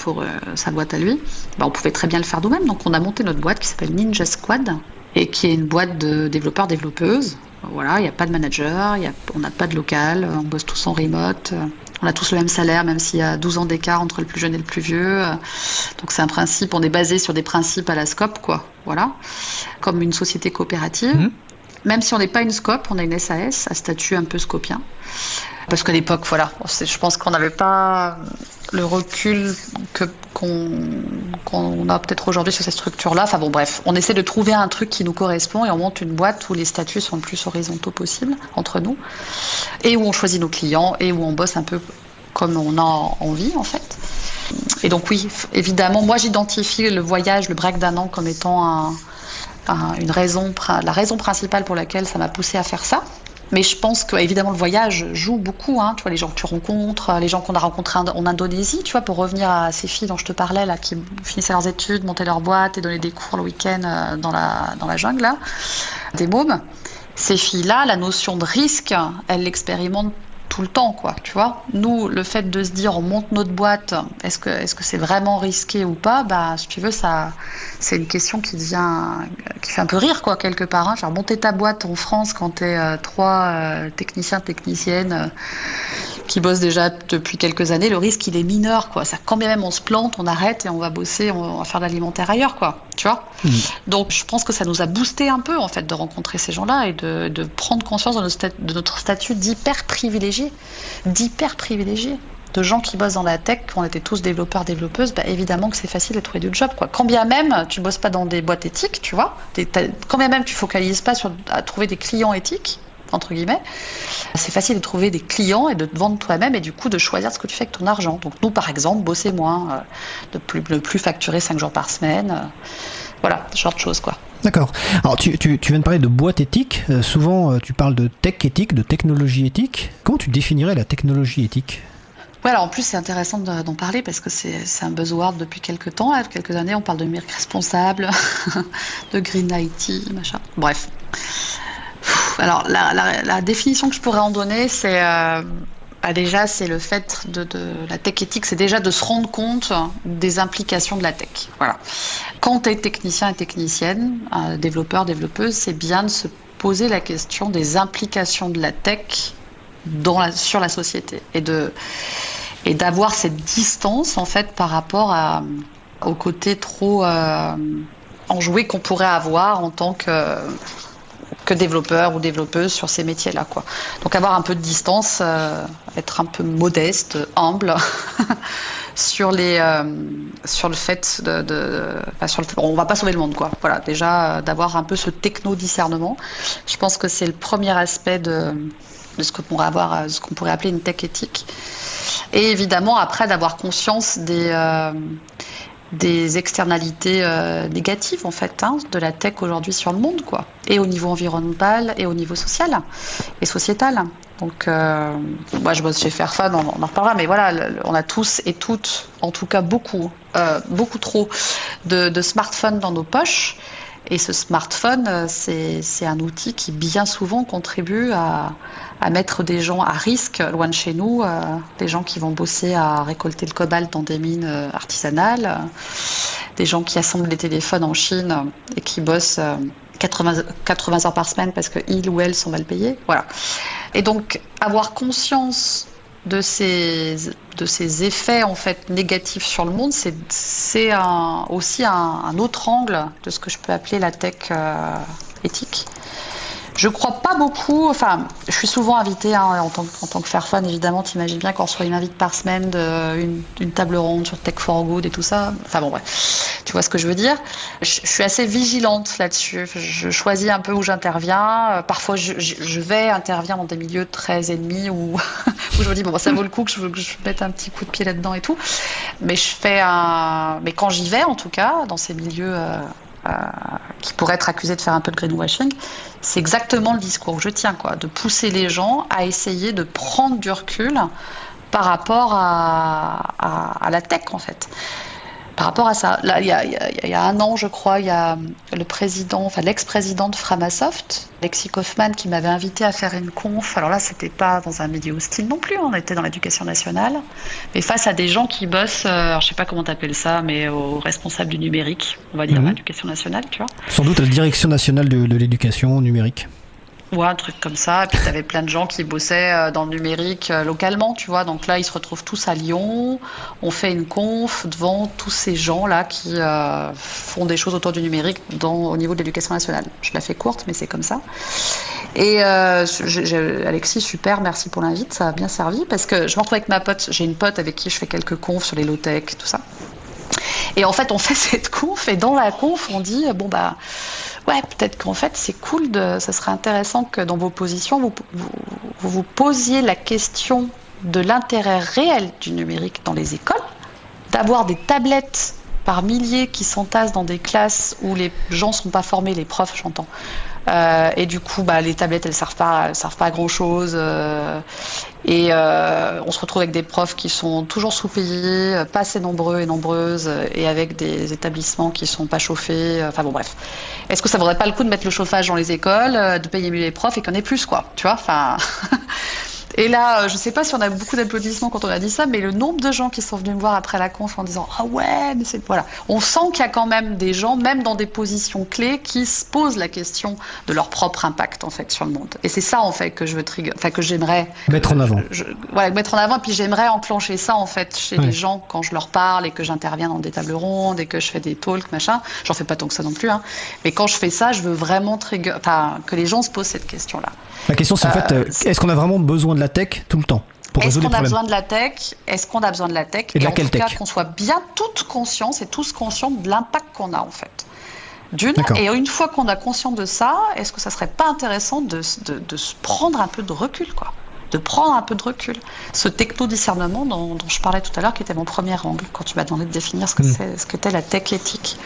sa boîte à lui, bah, on pouvait très bien le faire nous-mêmes. Donc on a monté notre boîte qui s'appelle Ninja Squad et qui est une boîte de développeurs-développeuses. Voilà, il n'y a pas de manager, y a, on n'a pas de local, on bosse tous en remote on a tous le même salaire, même s'il y a 12 ans d'écart entre le plus jeune et le plus vieux. Donc c'est un principe, on est basé sur des principes à la SCOP, quoi. Voilà. Comme une société coopérative. Mhm. Même si on n'est pas une SCOP, on a une SAS à statut un peu scopien. Parce qu'à l'époque, voilà, je pense qu'on n'avait pas le recul que qu'on a peut-être aujourd'hui sur cette structure-là. Enfin bon, bref, on essaie de trouver un truc qui nous correspond et on monte une boîte où les statuts sont le plus horizontaux possible entre nous et où on choisit nos clients et où on bosse un peu comme on a envie en fait. Et donc oui, évidemment, moi j'identifie le voyage, le break d'un an comme étant une raison, la raison principale pour laquelle ça m'a poussé à faire ça. Mais je pense que évidemment le voyage joue beaucoup. Hein, tu vois les gens que tu rencontres, les gens qu'on a rencontrés en Indonésie, tu vois, pour revenir à ces filles dont je te parlais là, qui finissaient leurs études, montaient leur boîte et donnaient des cours le week-end euh, dans la dans la jungle là, des mômes. Ces filles-là, la notion de risque, elles l'expérimentent tout le temps, quoi, tu vois. Nous, le fait de se dire on monte notre boîte, est-ce que est-ce c'est vraiment risqué ou pas? Bah, si tu veux, ça, c'est une question qui devient, qui fait un peu rire, quoi, quelque part. Hein. Monter ta boîte en France quand t'es es euh, trois euh, techniciens, techniciennes euh, qui bossent déjà depuis quelques années, le risque il est mineur, quoi. Ça, quand même on se plante, on arrête et on va bosser, on va faire de l'alimentaire ailleurs, quoi. Tu vois. Mmh. Donc, je pense que ça nous a boosté un peu, en fait, de rencontrer ces gens-là et de, de prendre conscience de notre, de notre statut d'hyper privilégié d'hyper privilégiés, de gens qui bossent dans la tech, on était tous développeurs, développeuses, bah évidemment que c'est facile de trouver du job. Quoi. Quand bien même tu bosses pas dans des boîtes éthiques, tu vois, quand bien même tu focalises pas sur à trouver des clients éthiques, entre guillemets, c'est facile de trouver des clients et de te vendre toi-même et du coup de choisir ce que tu fais avec ton argent. Donc nous, par exemple, bosser moins, euh, de plus, ne plus facturer 5 jours par semaine, euh, voilà, ce genre de choses, quoi. D'accord. Alors tu, tu, tu, viens de parler de boîte éthique. Euh, souvent tu parles de tech éthique, de technologie éthique. Comment tu définirais la technologie éthique? Ouais, alors en plus c'est intéressant d'en parler parce que c'est un buzzword depuis quelques temps. Là, quelques années on parle de numérique responsable, de green IT, machin. Bref. Alors la, définition que je pourrais en donner c'est... Euh, bah, déjà, c'est le fait de, la tech éthique, c'est déjà de se rendre compte des implications de la tech. Voilà. Quand tu es technicien et technicienne, euh, développeur, développeuse, c'est bien de se poser la question des implications de la tech sur la société et de et d'avoir cette distance en fait par rapport au côté trop euh, enjoué qu'on pourrait avoir en tant que que développeur ou développeuse sur ces métiers-là. Quoi. Donc avoir un peu de distance, euh, être un peu modeste, humble sur, les, euh, sur le fait de... de sur le, on va pas sauver le monde. Quoi. Voilà, déjà euh, d'avoir un peu ce techno-discernement. Je pense que c'est le premier aspect de, de ce qu'on pourrait, avoir, ce qu'on pourrait appeler une tech éthique. Et évidemment, après, d'avoir conscience des des externalités euh, négatives en fait hein, de la tech aujourd'hui sur le monde quoi. Et au niveau environnemental et au niveau social et sociétal. Donc euh, moi je bosse chez Fairphone on, en reparlera mais voilà on a tous et toutes en tout cas beaucoup euh, beaucoup trop de, de smartphones dans nos poches et ce smartphone, euh, c'est un outil qui bien souvent contribue à, mettre des gens à risque loin de chez nous, euh, des gens qui vont bosser à récolter le cobalt dans des mines euh, artisanales, des gens qui assemblent des téléphones en Chine et qui bossent 80, 80 heures par semaine parce qu'ils ou elles sont mal payés. Voilà. Et donc avoir conscience de ces, de ces effets en fait négatifs sur le monde, c'est aussi un, autre angle de ce que je peux appeler la tech euh, éthique. Je crois pas beaucoup. Enfin, je suis souvent invitée hein, en, tant, en, tant, que Fairphone, évidemment. T'imagines bien qu'on reçoit une invite par semaine d'une une table ronde sur Tech for Good et tout ça. Enfin bon, bref. Tu vois ce que je veux dire? Je, suis assez vigilante là-dessus. Je choisis un peu où j'interviens. Parfois, je, vais intervenir dans des milieux très ennemis où, je me dis bon, ça vaut le coup que je, que mette un petit coup de pied là-dedans et tout. Mais je fais un. Mais quand j'y vais, en tout cas, dans ces milieux. Euh, euh, qui pourrait être accusé de faire un peu de greenwashing, c'est exactement le discours que je tiens, quoi, de pousser les gens à essayer de prendre du recul par rapport à, à la tech, en fait par rapport à ça. Là, il y, a, il y, a, un an, je crois, il y a le président, enfin l'ex-président de Framasoft, Lexi Kaufman, qui m'avait invité à faire une conf. Alors là, c'était pas dans un milieu hostile non plus, on était dans l'éducation nationale, mais face à des gens qui bossent, euh, alors je sais pas comment t'appelles ça, mais aux responsables du numérique, on va dire, mhm. l'éducation nationale, tu vois. Sans doute la direction nationale de, de l'éducation numérique. Ouais, un truc comme ça. Et puis, tu avais plein de gens qui bossaient euh, dans le numérique euh, localement, tu vois. Donc là, ils se retrouvent tous à Lyon. On fait une conf devant tous ces gens-là qui euh, font des choses autour du numérique dans, au niveau de l'éducation nationale. Je la fais courte, mais c'est comme ça. Et Alexis, super, merci pour l'invite, ça a bien servi parce que je me retrouve avec ma pote. J'ai une pote avec qui je fais quelques confs sur les low-tech, tout ça. Et en fait, on fait cette conf et dans la conf, on dit bon bah ouais, peut-être qu'en fait, c'est cool, de, ça serait intéressant que dans vos positions, vous vous, vous posiez la question de l'intérêt réel du numérique dans les écoles, d'avoir des tablettes par milliers qui s'entassent dans des classes où les gens ne sont pas formés, les profs, j'entends, euh, et du coup, bah, les tablettes, elles servent pas, servent pas à grand chose. Euh, et euh, on se retrouve avec des profs qui sont toujours sous-payés, pas assez nombreux et nombreuses, et avec des établissements qui sont pas chauffés. Enfin bon, bref. Est-ce que ça vaudrait pas le coup de mettre le chauffage dans les écoles, de payer mieux les profs et qu'on ait plus, quoi Tu vois Enfin. Et là, je sais pas si on a beaucoup d'applaudissements quand on a dit ça, mais le nombre de gens qui sont venus me voir après la conf en disant ah ouais, mais c'est voilà, on sent qu'il y a quand même des gens, même dans des positions clés, qui se posent la question de leur propre impact en fait sur le monde. Et c'est ça en fait que je veux trigger, enfin que j'aimerais mettre en avant. Je, voilà, mettre en avant. Et puis j'aimerais enclencher ça en fait chez ouais. les gens quand je leur parle et que j'interviens dans des tables rondes et que je fais des talks machin. J'en fais pas tant que ça non plus, hein. Mais quand je fais ça, je veux vraiment trigger, enfin que les gens se posent cette question là. La question c'est en fait, euh, est-ce qu'on a vraiment besoin de la tech tout le temps Est-ce qu'on a besoin de la tech Est-ce qu'on a besoin de la tech Et, de en laquelle tout cas qu'on soit bien toutes conscients et tous conscients de l'impact qu'on a en fait. D'une, et une fois qu'on a conscience de ça, est-ce que ça serait pas intéressant de, de, de, se prendre un peu de recul, quoi? De prendre un peu de recul. Ce techno-discernement dont, dont, je parlais tout à l'heure, qui était mon premier angle, quand tu m'as demandé de définir ce que Mm. c'est, ce qu'était la tech éthique.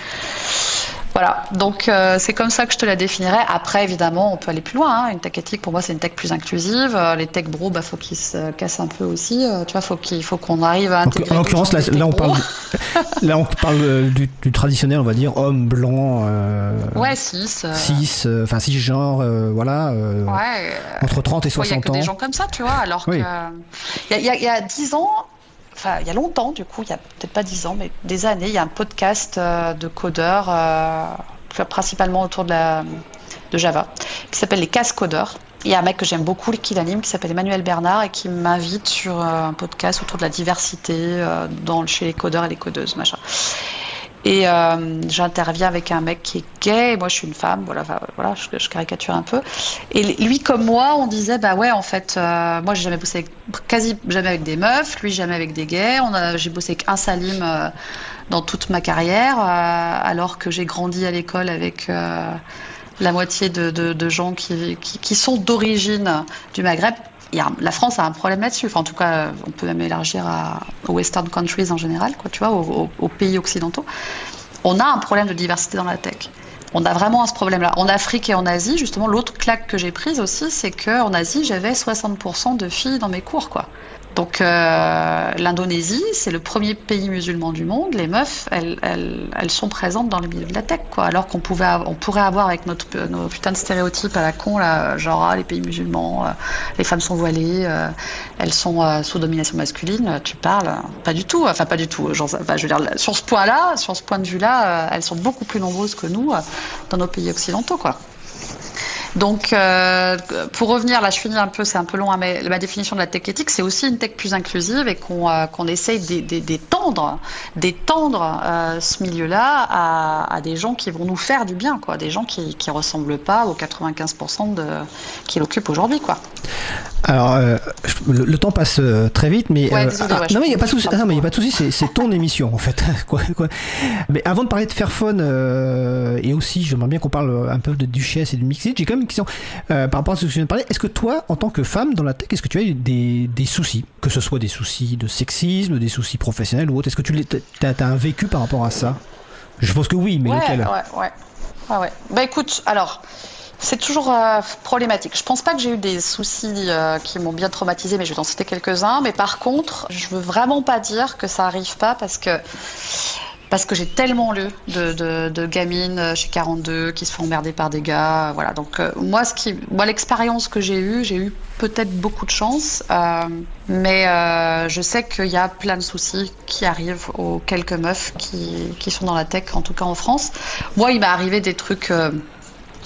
Voilà, donc euh, c'est comme ça que je te la définirais. Après, évidemment, on peut aller plus loin. Hein. Une tech éthique, pour moi, c'est une tech plus inclusive. Euh, les tech bros, bah, faut qu'ils se cassent un peu aussi. Euh, tu vois, faut qu'il faut qu'on arrive à intégrer. En l'occurrence, là, là, on parle, là, on parle du, du traditionnel, on va dire, homme blanc, euh, Ouais, 6. cis, euh, enfin cisgenre, euh, voilà, Ouais. entre 30 et Il n'y a 60 que ans. des gens comme ça, tu vois. Alors Oui. que. Il y, y y a 10 ans, enfin, il y a longtemps, du coup, il y a peut-être pas 10 ans, mais des années, il y a un podcast euh, de codeurs, euh, principalement autour de, Java, qui s'appelle Les Casse Codeurs. Il y a un mec que j'aime beaucoup qui l'anime, qui s'appelle Emmanuel Bernard, et qui m'invite sur euh, un podcast autour de la diversité dans, chez les codeurs et les codeuses, machin. Et euh, j'interviens avec un mec qui est gay, et moi je suis une femme, voilà, voilà je, caricature un peu. Et lui comme moi, on disait bah ouais en fait, euh, moi j'ai jamais bossé quasi jamais avec des meufs, lui jamais avec des gays. J'ai bossé avec un Salim euh, dans toute ma carrière, euh, alors que j'ai grandi à l'école avec la moitié de, de, gens qui, qui sont d'origine du Maghreb. La France a un problème là-dessus. En tout cas, on peut même élargir aux Western countries en général, tu vois, aux, aux pays occidentaux. On a un problème de diversité dans la tech. On a vraiment ce problème-là. En Afrique et en Asie, justement, l'autre claque que j'ai prise aussi, c'est qu'en Asie, j'avais 60% de filles dans mes cours, quoi. Donc euh, l'Indonésie, c'est le premier pays musulman du monde. Les meufs, elles, elles, elles sont présentes dans le milieu de la tech, quoi. Alors qu'on pouvait, on pourrait avoir avec notre, nos putains de stéréotypes à la con, là, genre ah, les pays musulmans, euh, les femmes sont voilées, euh, elles sont euh, sous domination masculine. euh, Tu parles, euh, pas du tout. Enfin, pas du tout. Genre, enfin, je veux dire, sur ce point-là, sur ce point de vue-là, elles sont beaucoup plus nombreuses que nous dans nos pays occidentaux, quoi. Donc, euh, pour revenir, là, je finis un peu, c'est un peu long, hein, mais ma définition de la tech éthique, c'est aussi une tech plus inclusive et qu'on euh, qu'on essaye d'é- d'é- d'étendre, d'étendre euh, ce milieu-là à, à des gens qui vont nous faire du bien, quoi, des gens qui qui ressemblent pas aux 95% de qui l'occupent aujourd'hui, quoi. Alors, euh, le, le temps passe euh, très vite, mais Ouais, euh, désolé, ah, ouais, non mais il y a pas de souci. comprends. ah, non mais il y a pas de souci. C'est, c'est ton émission en fait. quoi, quoi. Mais avant de parler de Fairphone et aussi, j'aimerais bien qu'on parle un peu de Duchesse et de Mixit. J'ai quand même une question par rapport à ce que je viens de parler. Est-ce que toi, en tant que femme dans la tech, est-ce que tu as eu des, des soucis, que ce soit des soucis de sexisme, des soucis professionnels ou autre Est-ce que tu as, un vécu par rapport à ça? Je pense que oui, mais ouais, lequel? ouais, ouais, ouais, ouais. Bah écoute, alors. C'est toujours euh, problématique. Je pense pas que j'ai eu des soucis euh, qui m'ont bien traumatisé, mais je vais t'en citer quelques-uns. Mais par contre, je veux vraiment pas dire que ça arrive pas parce que parce que j'ai tellement lu de, gamines euh, chez 42 qui se font emmerder par des gars. Voilà. Donc moi, ce qui, moi, l'expérience que j'ai eue, j'ai eu peut-être beaucoup de chance, mais je sais qu'il y a plein de soucis qui arrivent aux quelques meufs qui, qui sont dans la tech, en tout cas en France. Moi, il m'est arrivé des trucs.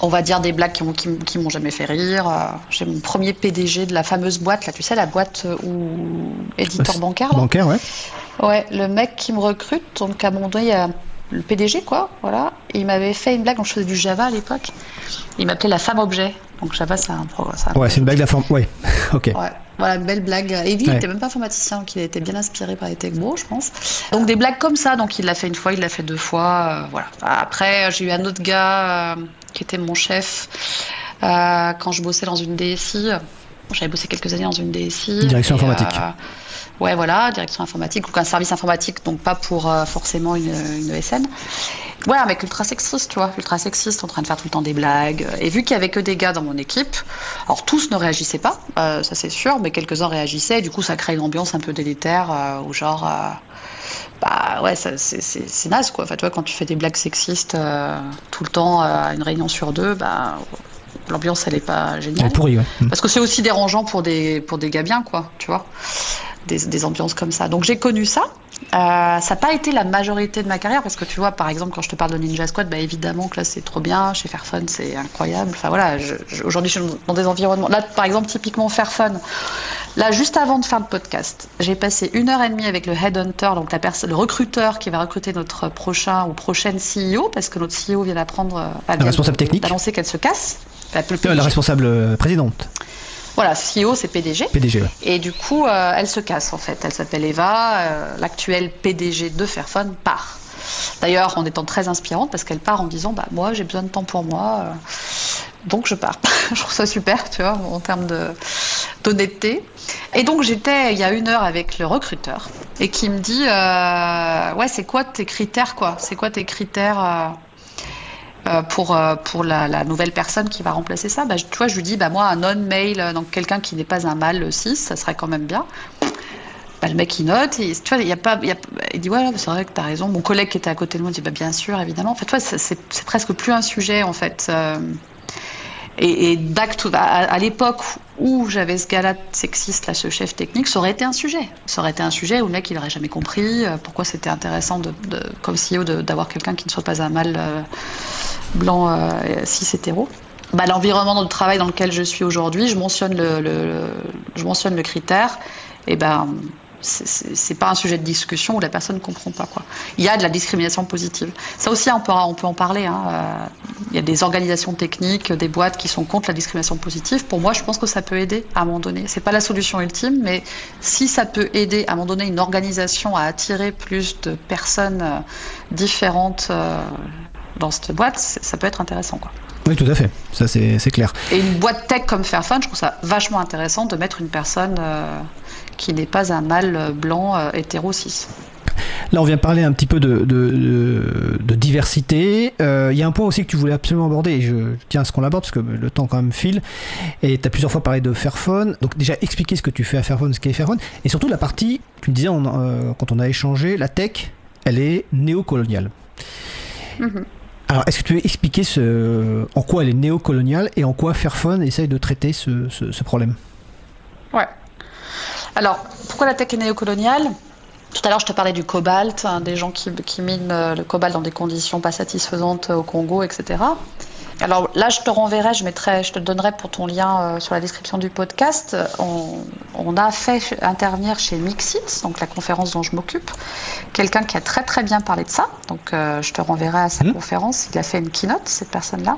On va dire des blagues qui, m'ont- qui, jamais fait rire. Euh, J'ai mon premier PDG de la fameuse boîte, là, tu sais, la boîte euh, où éditeur Euh, bancaire. là. Bancaire, ouais. Ouais, le mec qui me recrute, donc à un moment donné, il y a le PDG, quoi, voilà. Et il m'avait fait une blague, donc je faisais du Java à l'époque. Il m'appelait la femme objet. Donc Java, c'est un programme. Ouais, c'est une blague de la forme. Ouais, ok. Ouais, voilà, une belle blague. Et lui, il n'était même pas informaticien, donc il a été bien inspiré par les techbros, je pense. Donc des blagues comme ça, donc il l'a fait une fois, il l'a fait deux fois, euh, voilà. Après, j'ai eu un autre gars euh, qui était mon chef euh, quand je bossais dans une DSI. J'avais bossé quelques années dans une DSI. Direction Et, informatique. euh, ouais, voilà, direction informatique, ou un service informatique, donc pas pour euh, forcément une, une ESN. Ouais, un mec ultra sexiste, tu vois, ultra sexiste, en train de faire tout le temps des blagues. Et vu qu'il y avait que des gars dans mon équipe, alors tous ne réagissaient pas, ça c'est sûr, mais quelques-uns réagissaient, et du coup ça crée une ambiance un peu délétère, où genre, bah ouais, c'est, naze quoi. Enfin, tu vois, quand tu fais des blagues sexistes euh, tout le temps euh, à une réunion sur deux, bah l'ambiance elle est pas géniale. Ouais. Mm. Parce que c'est aussi dérangeant pour des, pour des gars bien, quoi, tu vois. Des, des ambiances comme ça. Donc j'ai connu ça. Euh, ça n'a pas été la majorité de ma carrière parce que tu vois, par exemple, quand je te parle de Ninja Squad, bah évidemment que là c'est trop bien. Chez Fairphone, c'est incroyable. Enfin voilà, je- je- aujourd'hui je suis dans des environnements. Là, par exemple, typiquement Fairphone. Là, juste avant de faire le podcast, j'ai passé une heure et demie avec le headhunter, donc la personne, le recruteur qui va recruter notre prochain ou prochaine CEO, parce que notre CEO vient d'apprendre, euh, enfin, vient responsable technique. d'annoncer qu'elle se casse. Enfin, le Euh, PDG. la responsable euh, présidente, Voilà, CEO, c'est PDG. PDG. ouais. Et du coup, euh, elle se casse en fait. Elle s'appelle Eva, euh, l'actuelle PDG de Fairphone part. D'ailleurs, en étant très inspirante parce qu'elle part en disant bah moi j'ai besoin de temps pour moi, euh, donc je pars. je trouve ça super, tu vois, en termes d'honnêteté. Et donc j'étais il y a une heure avec le recruteur et qui me dit euh, ouais c'est quoi tes critères quoi? C'est quoi tes critères pour, euh, pour la, nouvelle personne qui va remplacer ça, bah, tu vois, je lui dis, bah, moi, un non-mail, euh, donc quelqu'un qui n'est pas un mâle 6, ça serait quand même bien. Bah, le mec, il note, et, tu vois, il, y a pas, dit, ouais, c'est vrai que tu as raison. Mon collègue qui était à côté de moi dit, bah, bien sûr, évidemment. En fait, tu vois, c'est- presque plus un sujet, en fait. euh, et, et à, l'époque où j'avais ce gars-là sexiste, là, ce chef technique, ça aurait été un sujet. Ça aurait été un sujet où le mec, il n'aurait jamais compris euh, pourquoi c'était intéressant, de, comme CEO, d'avoir quelqu'un qui ne soit pas un mâle euh, blanc euh, cis hétéro. Bah, L'environnement de travail dans lequel je suis aujourd'hui, je mentionne le, je mentionne le critère, et ben c'est pas un sujet de discussion où la personne ne comprend pas quoi. Il y a de la discrimination positive. Ça aussi on peut, on peut en parler. hein. Euh, Il y a des organisations techniques, des boîtes qui sont contre la discrimination positive. Pour moi, je pense que ça peut aider à un moment donné. C'est pas la solution ultime, mais si ça peut aider à un moment donné une organisation à attirer plus de personnes euh, différentes euh, dans cette boîte, ça peut être intéressant quoi. Oui, tout à fait. Ça, c'est c'est clair. Et une boîte tech comme Fairphone, je trouve ça vachement intéressant de mettre une personne euh, qui n'est pas un mâle blanc euh, hétéro cis. Là, on vient parler un petit peu de, de, de- de diversité. Euh, Il y a un point aussi que tu voulais absolument aborder, et je tiens à ce qu'on l'aborde parce que le temps quand même file. Et tu as plusieurs fois parlé de Fairphone. Donc, déjà, expliquer ce que tu fais à Fairphone, ce qu'est Fairphone. Et surtout, la partie, tu me disais on- euh, quand on a échangé, la tech, elle est néocoloniale. Mhm. Alors, est-ce que tu veux expliquer ce, en quoi elle est néocoloniale et en quoi Fairphone essaye de traiter ce, ce- ce problème? Ouais. Alors, pourquoi la tech est néocoloniale Tout à l'heure, je te parlais du cobalt, hein, des gens qui, qui minent euh, le cobalt dans des conditions pas satisfaisantes au Congo, etc. Alors là, je te renverrai, je, mettrai, je te donnerai pour ton lien euh, sur la description du podcast. On, on a fait intervenir chez Mixit, donc la conférence dont je m'occupe, quelqu'un qui a très très bien parlé de ça. Donc euh, je te renverrai à sa Mhm. conférence. Il a fait une keynote, cette personne-là,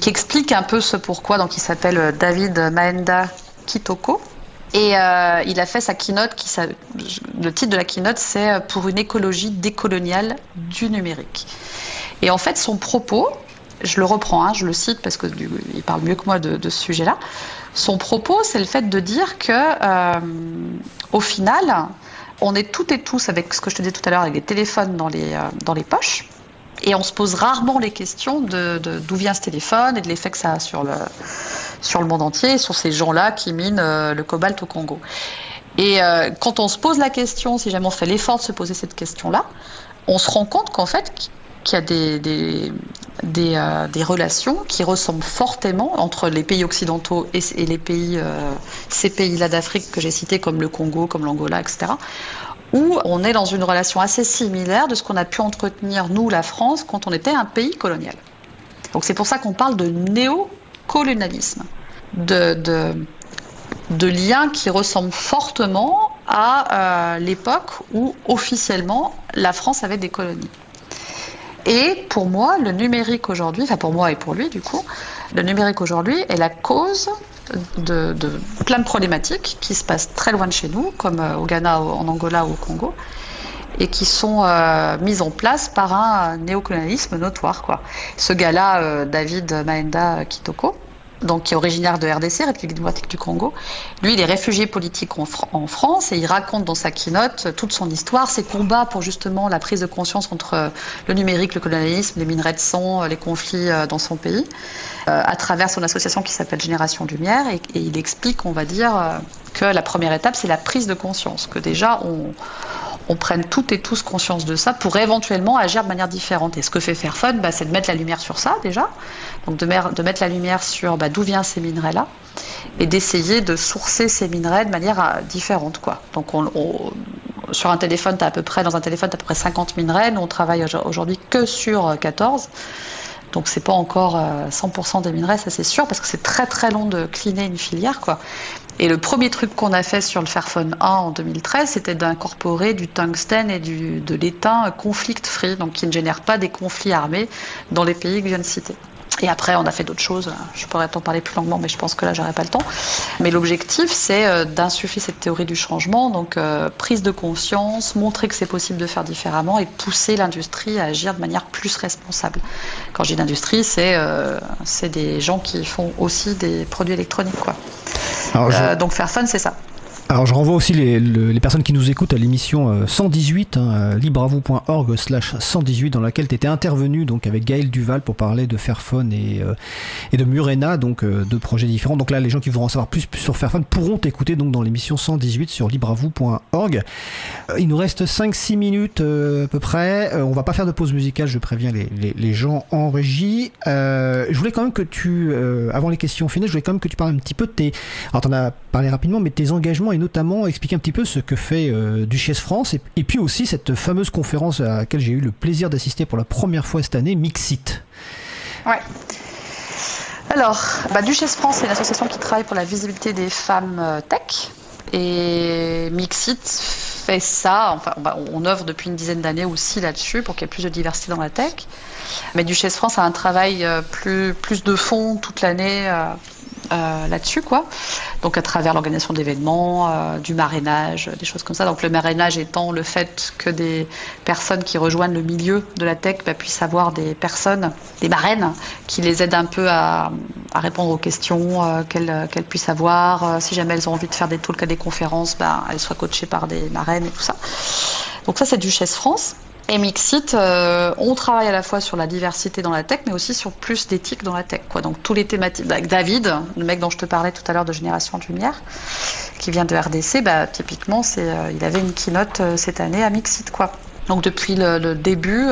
qui explique un peu ce pourquoi. Donc il s'appelle euh, David Maenda Kitoko. Et euh, il a fait sa keynote, le titre de la keynote, c'est euh, Pour une écologie décoloniale du numérique. Et en fait, son propos, je le reprends, hein, je le cite parce qu'il parle mieux que moi de, ce sujet-là. Son propos, c'est le fait de dire que, euh, au final, on est toutes et tous, avec ce que je te disais tout à l'heure, avec des téléphones dans les, dans les poches, et on se pose rarement les questions de d'où vient ce téléphone et de l'effet que ça a sur le, sur le monde entier, sur ces gens-là qui minent euh, le cobalt au Congo. Et euh, quand on se pose la question, si jamais on fait l'effort de se poser cette question-là, on se rend compte qu'en fait, qu'il y a des, des, des, euh, relations qui ressemblent fortement entre les pays occidentaux et, et les pays, ces pays-là d'Afrique que j'ai cités, comme le Congo, comme l'Angola, etc., où on est dans une relation assez similaire de ce qu'on a pu entretenir, nous, la France, quand on était un pays colonial. Donc c'est pour ça qu'on parle de néocolonialisme, de, de, liens qui ressemblent fortement à euh, l'époque où officiellement la France avait des colonies. Et pour moi, le numérique aujourd'hui, enfin pour moi et pour lui du coup, le numérique aujourd'hui est la cause de, plein de problématiques qui se passent très loin de chez nous, comme euh, au Ghana, en Angola ou au Congo, et qui sont euh, mises en place par un néocolonialisme notoire. Ce gars-là, David Maenda Kitoko, donc qui est originaire de RDC, République démocratique du Congo. Lui, il est réfugié politique en, France et il raconte dans sa keynote toute son histoire, ses combats pour justement la prise de conscience entre le numérique, le colonialisme, les minerais de sang, les conflits euh, dans son pays, euh, à travers son association qui s'appelle Génération Lumière. Et, il explique, on va dire, euh, que la première étape, c'est la prise de conscience, que déjà on on prenne toutes et tous conscience de ça pour éventuellement agir de manière différente. Et ce que fait Fairphone, bah, c'est de mettre la lumière sur ça déjà, donc de, mettre la lumière sur bah, d'où viennent ces minerais-là, et d'essayer de sourcer ces minerais de manière euh, différente. Quoi. Donc sur un téléphone, tu à peu près, dans un téléphone, tu à peu près 50 minerais, nous on travaille aujourd'hui que sur 14. Donc c'est pas encore 100% euh, des minerais, ça c'est sûr, parce que c'est très très long de cleaner une filière. Quoi. Et le premier truc qu'on a fait sur le Fairphone 1 en 2013, c'était d'incorporer du tungstène et du, de l'étain conflict free, donc qui ne génère pas des conflits armés dans les pays que je viens de citer. Et après, on a fait d'autres choses. Je pourrais t'en parler plus longuement, mais je pense que là, j'aurai pas le temps. Mais l'objectif, c'est euh, d'insuffler cette théorie du changement, donc euh, prise de conscience, montrer que c'est possible de faire différemment et pousser l'industrie à agir de manière plus responsable. Quand je dis l'industrie, c'est euh, des gens qui font aussi des produits électroniques, quoi. Euh, donc faire fun, c'est ça. Alors je renvoie aussi les, personnes qui nous écoutent à l'émission 118, euh, hein, euh, libravou.org slash 118, dans laquelle tu étais intervenu donc, avec Gaël Duval pour parler de Fairphone et, euh, et de Murena, donc deux projets différents. Donc là, les gens qui voudront en savoir plus, sur Fairphone pourront t'écouter dans l'émission 118 sur libravou.org. Il nous reste 5-6 minutes à peu près. on va pas faire de pause musicale, je préviens les, gens en régie. je voulais quand même que tu, avant les questions finales, je voulais quand même que tu parles un petit peu de tes... Alors tu en as parlé rapidement, mais tes engagements et notamment expliquer un petit peu ce que fait euh, Duchesse France et, puis aussi cette fameuse conférence à laquelle j'ai eu le plaisir d'assister pour la première fois cette année, Mixit. Ouais. Alors, bah, Duchesse France, c'est une association qui travaille pour la visibilité des femmes euh, tech. Et Mixit fait ça, enfin, on œuvre depuis une dizaine d'années aussi là-dessus pour qu'il y ait plus de diversité dans la tech. Mais Duchesse France a un travail euh, plus, plus de fond toute l'année là-dessus, quoi. Donc à travers l'organisation d'événements, euh, du marrainage, des choses comme ça. Donc le marrainage étant le fait que des personnes qui rejoignent le milieu de la tech bah, puissent avoir des personnes, des marraines, qui les aident un peu à, répondre aux questions euh, qu'elles puissent avoir. si jamais elles ont envie de faire des talks à des conférences, bah, elles soient coachées par des marraines et tout ça. Donc ça c'est Duchesse France. Et Mixit, euh, on travaille à la fois sur la diversité dans la tech, mais aussi sur plus d'éthique dans la tech. Donc tous les thématiques. Avec David, le mec dont je te parlais tout à l'heure de Génération de Lumière, qui vient de RDC, bah, typiquement, euh, il avait une keynote euh, cette année à Mixit. Quoi. Donc depuis le, début,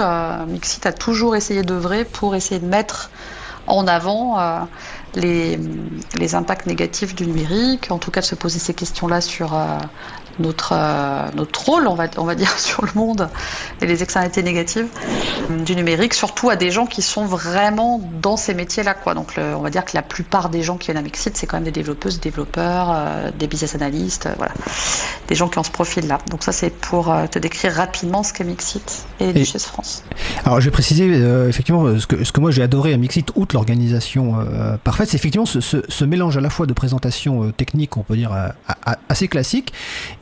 Mixit a toujours essayé d'œuvrer pour essayer de mettre en avant les, les, impacts négatifs du numérique, en tout cas de se poser ces questions-là sur notre, euh, notre rôle, on va, on va dire, sur le monde et les externalités négatives du numérique, surtout à des gens qui sont vraiment dans ces métiers-là. Quoi. Donc, on va dire que la plupart des gens qui viennent à Mixit, c'est quand même des développeuses, des développeurs, euh, des business analystes, euh, voilà, des gens qui ont ce profil-là. Donc, ça, c'est pour te décrire rapidement ce qu'est Mixit et, et France. Alors, je vais préciser effectivement ce que, ce que moi j'ai adoré à Mixit, outre l'organisation parfaite, c'est effectivement ce, ce, mélange à la fois de présentation technique, on peut dire assez classique,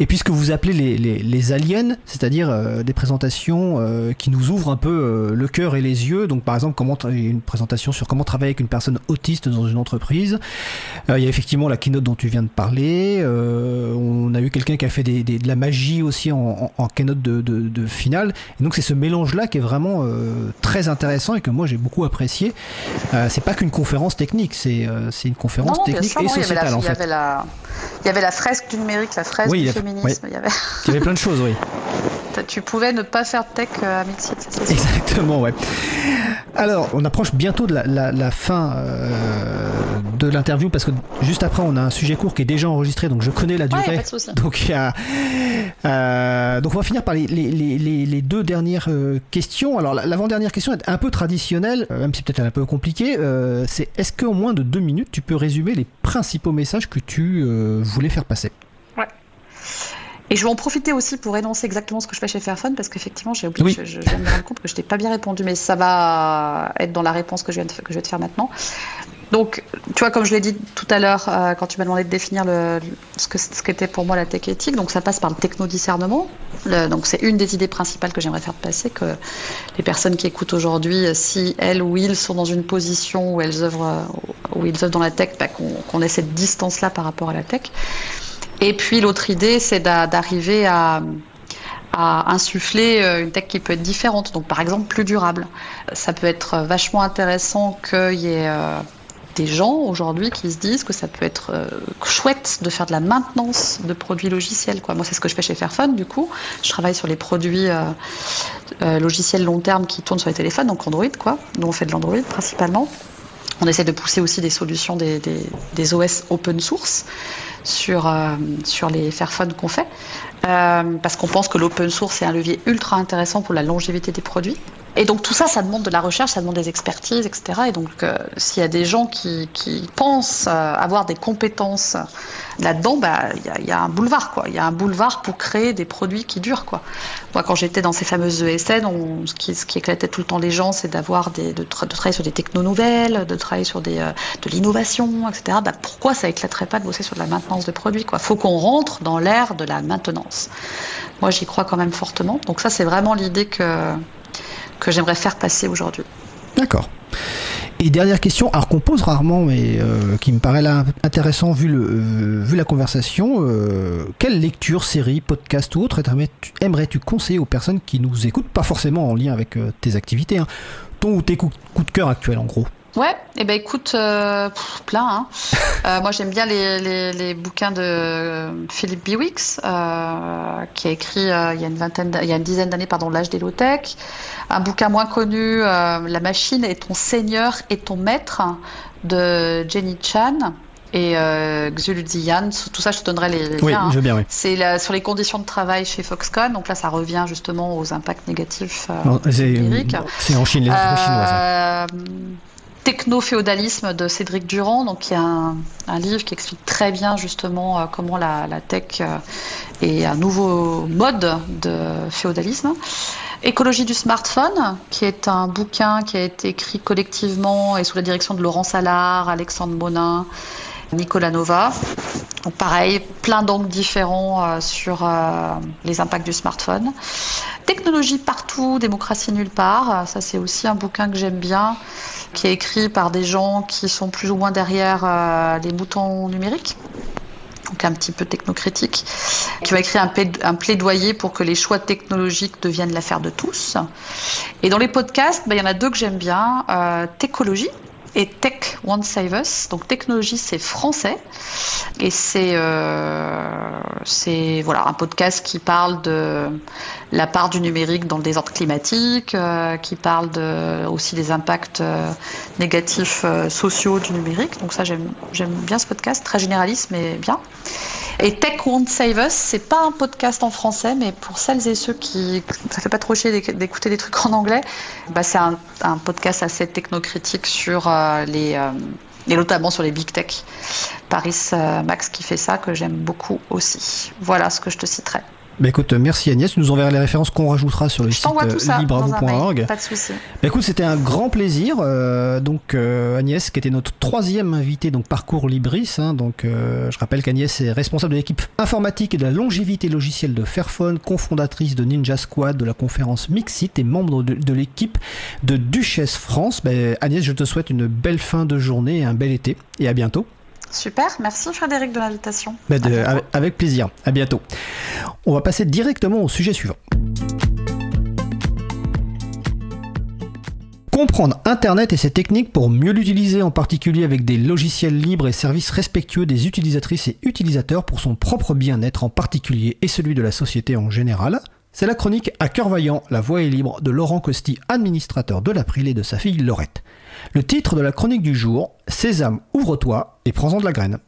et puis ce que vous appelez les, les, les aliens, c'est-à-dire euh, des présentations euh, qui nous ouvrent un peu euh, le cœur et les yeux. Donc par exemple, comment une présentation sur comment travailler avec une personne autiste dans une entreprise. Il y a effectivement la keynote dont tu viens de parler. on a eu quelqu'un qui a fait des, des, de la magie aussi en, en, keynote de, de, de, finale. Et donc c'est ce mélange-là qui est vraiment très intéressant et que moi j'ai beaucoup apprécié. c'est pas qu'une conférence technique, c'est une conférence technique et sociétale en fait. Il y, avait la, il y avait la fresque du numérique, la fresque du Il y avait... plein de choses, oui. tu pouvais ne pas faire de tech à Mixit. Exactement, ouais. Alors, on approche bientôt de la, fin de l'interview parce que juste après, on a un sujet court qui est déjà enregistré, donc je connais la durée. donc, donc, on va finir par les, les, deux dernières questions. Alors, l'avant-dernière question est un peu traditionnelle, même si peut-être un peu compliquée. c'est est-ce qu'en moins de deux minutes, tu peux résumer les principaux messages que tu voulais faire passer? Et je vais en profiter aussi pour énoncer exactement ce que je fais chez Fairphone parce qu'effectivement, j'ai oublié, je, viens de me rendre compte que je t'ai pas bien répondu, mais ça va être dans la réponse que je, viens de, que je vais te faire maintenant. Donc, tu vois, comme je l'ai dit tout à l'heure, euh, quand tu m'as demandé de définir le, ce, que, ce qu'était pour moi la tech éthique, donc ça passe par le techno-discernement. donc, c'est une des idées principales que j'aimerais faire passer, que les personnes qui écoutent aujourd'hui, si elles ou ils sont dans une position où elles œuvrent, où ils œuvrent dans la tech, bah, qu'on, qu'on ait cette distance-là par rapport à la tech. Et puis l'autre idée, c'est d'arriver à, insuffler euh, une tech qui peut être différente, donc par exemple plus durable. Ça peut être vachement intéressant qu'il y ait euh, des gens aujourd'hui qui se disent que ça peut être euh, chouette de faire de la maintenance de produits logiciels. Moi, c'est ce que je fais chez Fairphone, du coup. Je travaille sur les produits logiciels long terme qui tournent sur les téléphones, donc Android, quoi, on fait de l'Android principalement. On essaie de pousser aussi des solutions des, OS open source sur, euh, sur les Fairphone qu'on fait, euh, parce qu'on pense que l'open source est un levier ultra intéressant pour la longévité des produits. Et donc tout ça, ça demande de la recherche, ça demande des expertises, etc. Et donc euh, s'il y a des gens qui, pensent avoir des compétences là-dedans, bah, il y, a un boulevard, quoi. Il y a un boulevard pour créer des produits qui durent, quoi. Moi, quand j'étais dans ces fameuses ESN, ce, qui, éclatait tout le temps les gens, c'est d'avoir de, travailler sur des techno nouvelles, de travailler sur euh, de l'innovation, etc. Bah, pourquoi ça éclaterait pas de bosser sur de la maintenance de produits, quoi? Faut qu'on rentre dans l'ère de la maintenance. Moi, j'y crois quand même fortement. Donc ça, c'est vraiment l'idée que que j'aimerais faire passer aujourd'hui. D'accord. Et dernière question, alors qu'on pose rarement, mais euh, qui me paraît là intéressant vu, le, euh, vu la conversation, euh, quelle lecture, série, podcast ou autre aimerais-tu conseiller aux personnes qui nous écoutent, pas forcément en lien avec tes activités, hein, ton ou tes coups, de cœur actuels en gros? Ouais, et eh ben écoute, plein. Hein. moi j'aime bien les, les, bouquins de Philippe Biwix, qui a écrit il y a une vingtaine, il y a une dizaine d'années, pardon, l'âge des low-tech. Un bouquin moins connu, euh, La machine est ton seigneur et ton maître de Jenny Chan et euh. Tout ça, je te donnerai les, liens. Oui, je veux bien, oui. C'est sur les conditions de travail chez Foxconn. Donc là, ça revient justement aux impacts négatifs euh, C'est en Chine, les euh, Techno-féodalisme de Cédric Durand, donc il y a un, livre qui explique très bien justement comment la, tech est un nouveau mode de féodalisme. Écologie du smartphone, qui est un bouquin qui a été écrit collectivement et sous la direction de Laurent Salard, Alexandre Monin, Nicolas Nova. Pareil, plein d'angles différents euh, sur euh, les impacts du smartphone. Technologie partout, démocratie nulle part. Ça c'est aussi un bouquin que j'aime bien, qui est écrit par des gens qui sont plus ou moins derrière euh, les boutons numériques donc un petit peu technocritique, qui va écrire un, plaidoyer pour que les choix technologiques deviennent l'affaire de tous. Et dans les podcasts, bah, il y en a deux que j'aime bien. Euh, Techologie, et Tech Won't Save Us. Donc technologie, c'est français et c'est euh, c'est voilà un podcast qui parle de la part du numérique dans le désordre climatique, euh, qui parle aussi des impacts euh, négatifs sociaux du numérique. Donc ça j'aime bien ce podcast, très généraliste mais bien. Et Tech Won't Save Us, c'est pas un podcast en français, mais pour celles et ceux qui ça fait pas trop chier d'écouter des trucs en anglais, bah c'est un, un, podcast assez technocritique sur les euh, et notamment sur les big tech. Paris euh, Max qui fait ça que j'aime beaucoup aussi. Voilà ce que je te citerai. Bah écoute, merci Agnès, tu nous enverras les références qu'on rajoutera sur le site euh, libreavou.org. Pas de souci. Bah écoute, c'était un grand plaisir. Euh, donc euh, Agnès, qui était notre troisième invitée, donc parcours Libris. Hein, donc je rappelle qu'Agnès est responsable de l'équipe informatique et de la longévité logicielle de Fairphone, cofondatrice de Ninja Squad, de la conférence Mixit et membre de, l'équipe de Duchesse France. Bah, Agnès, je te souhaite une belle fin de journée et un bel été et à bientôt. Super, merci Frédéric de l'invitation. Bah, avec, plaisir, à bientôt. On va passer directement au sujet suivant. Comprendre Internet et ses techniques pour mieux l'utiliser, en particulier avec des logiciels libres et services respectueux des utilisatrices et utilisateurs pour son propre bien-être en particulier et celui de la société en général, C'est la chronique à cœur vaillant, la voix est libre de Laurent Costi, administrateur de l'April et de sa fille Laurette. Le titre de la chronique du jour, Sésame, ouvre-toi et prends-en de la graine.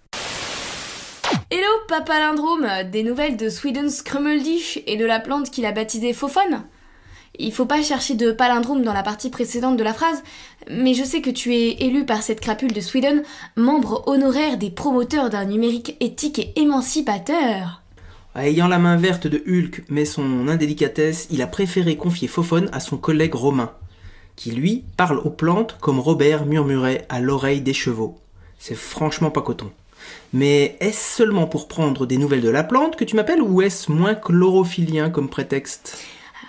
Hello Papa Lindrome, des nouvelles de Sweden's Krummeldish et de la plante qu'il a baptisée Fofone Il faut pas chercher de palindrome dans la partie précédente de la phrase, mais je sais que tu es élu par cette crapule de Sweden, membre honoraire des promoteurs d'un numérique éthique et émancipateur. Ayant la main verte de Hulk, mais son indélicatesse, il a préféré confier Fofone à son collègue Romain, qui lui parle aux plantes comme Robert murmurait à l'oreille des chevaux. C'est franchement pas coton. Mais est-ce seulement pour prendre des nouvelles de la plante que tu m'appelles ou est-ce moins chlorophylien comme prétexte?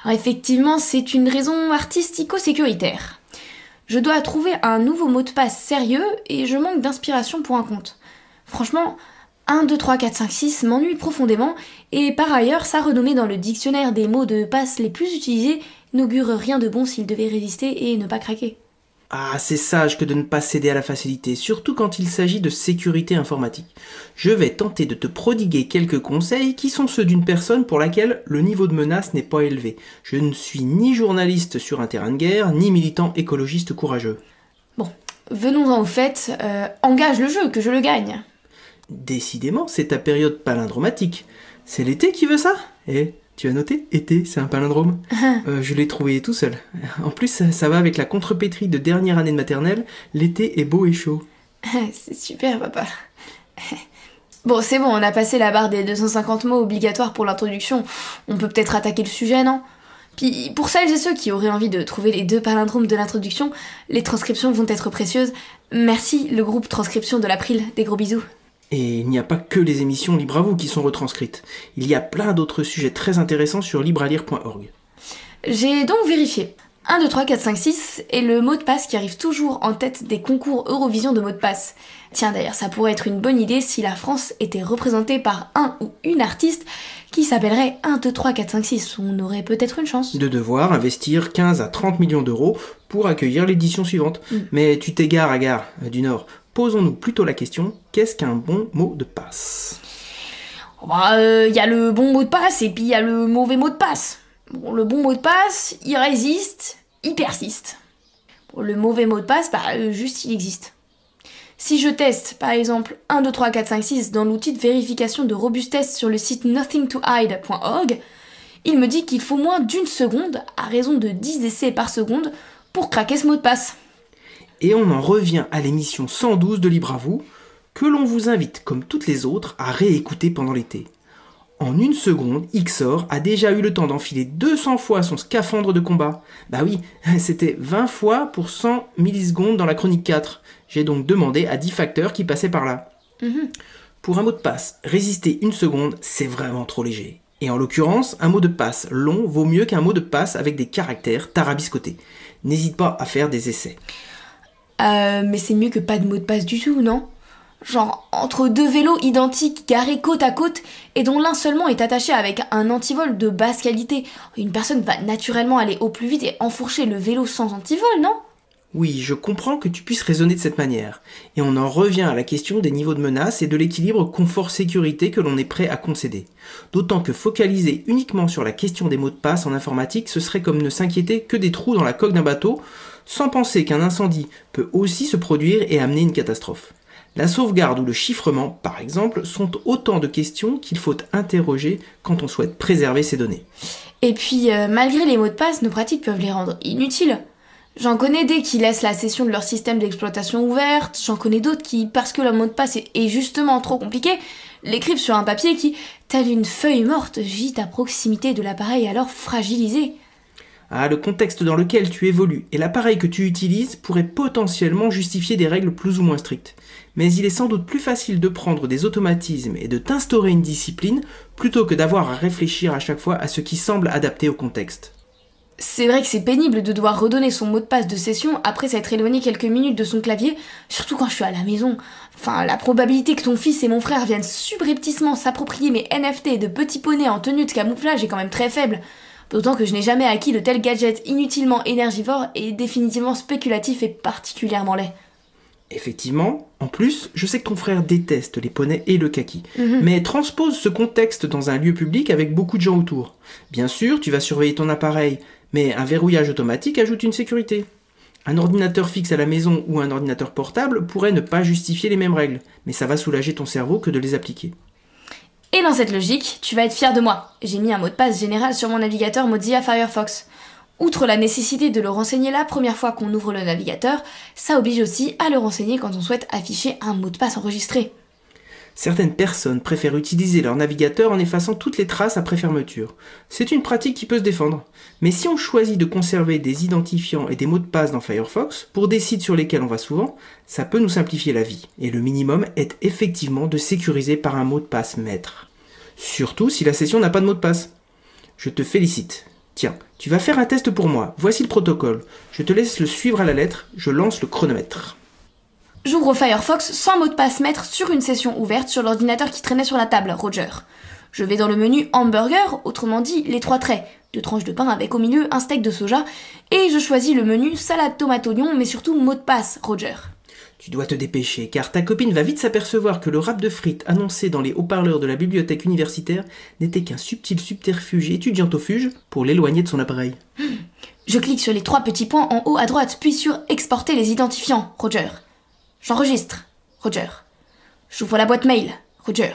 Effectivement, c'est une raison artistico-sécuritaire. Je dois trouver un nouveau mot de passe sérieux et je manque d'inspiration pour un compte. Franchement, 1, 2, 3, 4, 5, 6 m'ennuie profondément et par ailleurs, sa renommée dans le dictionnaire des mots de passe les plus utilisés n'augure rien de bon s'il devait résister et ne pas craquer. Ah, c'est sage que de ne pas céder à la facilité, surtout quand il s'agit de sécurité informatique. Je vais tenter de te prodiguer quelques conseils qui sont ceux d'une personne pour laquelle le niveau de menace n'est pas élevé. Je ne suis ni journaliste sur un terrain de guerre, ni militant écologiste courageux. Bon, venons-en au fait, euh, engage le jeu, que je le gagne. Décidément, c'est ta période palindromatique. C'est l'été qui veut ça? Eh, tu as noté Été, c'est un palindrome. Euh, je l'ai trouvé tout seul. En plus, ça, ça va avec la contrepétrie de dernière année de maternelle. L'été est beau et chaud. c'est super, papa. Bon, c'est bon, on a passé la barre des 250 mots obligatoires pour l'introduction. On peut peut-être attaquer le sujet, non? Puis, pour celles et ceux qui auraient envie de trouver les deux palindromes de l'introduction, les transcriptions vont être précieuses. Merci, le groupe Transcription de l'April. Des gros bisous. Et il n'y a pas que les émissions Libre à vous qui sont retranscrites. Il y a plein d'autres sujets très intéressants sur librealire.org. J'ai donc vérifié. 1, 2, 3, 4, 5, 6 est le mot de passe qui arrive toujours en tête des concours Eurovision de mots de passe. Tiens d'ailleurs, ça pourrait être une bonne idée si la France était représentée par un ou une artiste qui s'appellerait 1, 2, 3, 4, 5, 6. On aurait peut-être une chance. De devoir investir 15 à 30 millions d'euros pour accueillir l'édition suivante. Mm. Mais tu t'égares à Gare euh, du Nord. Posons-nous plutôt la question, qu'est-ce qu'un bon mot de passe? Il bah, euh, y a le bon mot de passe et puis il y a le mauvais mot de passe. Bon, le bon mot de passe, il résiste, il persiste. Le mauvais mot de passe, bah, euh, juste il existe. Si je teste, par exemple, 1, 2, 3, 4, 5, 6 dans l'outil de vérification de robustesse sur le site nothingtohide.org, il me dit qu'il faut moins d'une seconde, à raison de 10 essais par seconde, pour craquer ce mot de passe. Et on en revient à l'émission 112 de Libre à vous, que l'on vous invite, comme toutes les autres, à réécouter pendant l'été. En une seconde, Xor a déjà eu le temps d'enfiler 200 fois son scaphandre de combat. Bah oui, c'était 20 fois pour 100 millisecondes dans la chronique 4. J'ai donc demandé à 10 facteurs qui passaient par là. Mhm. Pour un mot de passe, résister une seconde, c'est vraiment trop léger. Et en l'occurrence, un mot de passe long vaut mieux qu'un mot de passe avec des caractères tarabiscotés. N'hésite pas à faire des essais. Euh, mais c'est mieux que pas de mot de passe du tout, non? Genre, entre deux vélos identiques garés côte à côte et dont l'un seulement est attaché avec un antivol de basse qualité, une personne va naturellement aller au plus vite et enfourcher le vélo sans antivol, non? Oui, je comprends que tu puisses raisonner de cette manière. Et on en revient à la question des niveaux de menace et de l'équilibre confort-sécurité que l'on est prêt à concéder. D'autant que focaliser uniquement sur la question des mots de passe en informatique, ce serait comme ne s'inquiéter que des trous dans la coque d'un bateau, sans penser qu'un incendie peut aussi se produire et amener une catastrophe. La sauvegarde ou le chiffrement, par exemple, sont autant de questions qu'il faut interroger quand on souhaite préserver ces données. Et puis, euh, malgré les mots de passe, nos pratiques peuvent les rendre inutiles. J'en connais des qui laissent la session de leur système d'exploitation ouverte, j'en connais d'autres qui, parce que leur mot de passe est, justement trop compliqué, l'écrivent sur un papier qui, telle une feuille morte, gît à proximité de l'appareil alors fragilisé. Ah, le contexte dans lequel tu évolues et l'appareil que tu utilises pourraient potentiellement justifier des règles plus ou moins strictes. Mais il est sans doute plus facile de prendre des automatismes et de t'instaurer une discipline plutôt que d'avoir à réfléchir à chaque fois à ce qui semble adapté au contexte. C'est vrai que c'est pénible de devoir redonner son mot de passe de session après s'être éloigné quelques minutes de son clavier, surtout quand je suis à la maison. Enfin, la probabilité que ton fils et mon frère viennent subrepticement s'approprier mes NFT de petits poneys en tenue de camouflage est quand même très faible. D'autant que je n'ai jamais acquis de tels gadgets inutilement énergivores et définitivement spéculatifs et particulièrement laids. Effectivement, en plus, je sais que ton frère déteste les poneys et le kaki. Mhm. Mais transpose ce contexte dans un lieu public avec beaucoup de gens autour. Bien sûr, tu vas surveiller ton appareil, mais un verrouillage automatique ajoute une sécurité. Un ordinateur fixe à la maison ou un ordinateur portable pourrait ne pas justifier les mêmes règles, mais ça va soulager ton cerveau que de les appliquer. Et dans cette logique, tu vas être fier de moi. J'ai mis un mot de passe général sur mon navigateur Mozilla Firefox. Outre la nécessité de le renseigner la première fois qu'on ouvre le navigateur, ça oblige aussi à le renseigner quand on souhaite afficher un mot de passe enregistré. Certaines personnes préfèrent utiliser leur navigateur en effaçant toutes les traces après fermeture. C'est une pratique qui peut se défendre. Mais si on choisit de conserver des identifiants et des mots de passe dans Firefox, pour des sites sur lesquels on va souvent, ça peut nous simplifier la vie. Et le minimum est effectivement de sécuriser par un mot de passe maître. Surtout si la session n'a pas de mot de passe. Je te félicite. Tiens, tu vas faire un test pour moi. Voici le protocole. Je te laisse le suivre à la lettre. Je lance le chronomètre. J'ouvre Firefox sans mot de passe maître sur une session ouverte sur l'ordinateur qui traînait sur la table, Roger. Je vais dans le menu hamburger, autrement dit les trois traits, deux tranches de pain avec au milieu un steak de soja, et je choisis le menu salade tomate oignon, mais surtout mot de passe, Roger. Tu dois te dépêcher, car ta copine va vite s'apercevoir que le rap de frites annoncé dans les haut-parleurs de la bibliothèque universitaire n'était qu'un subtil subterfuge étudiantofuge pour l'éloigner de son appareil. Je clique sur les trois petits points en haut à droite, puis sur exporter les identifiants, Roger. J'enregistre, Roger. J'ouvre la boîte mail, Roger.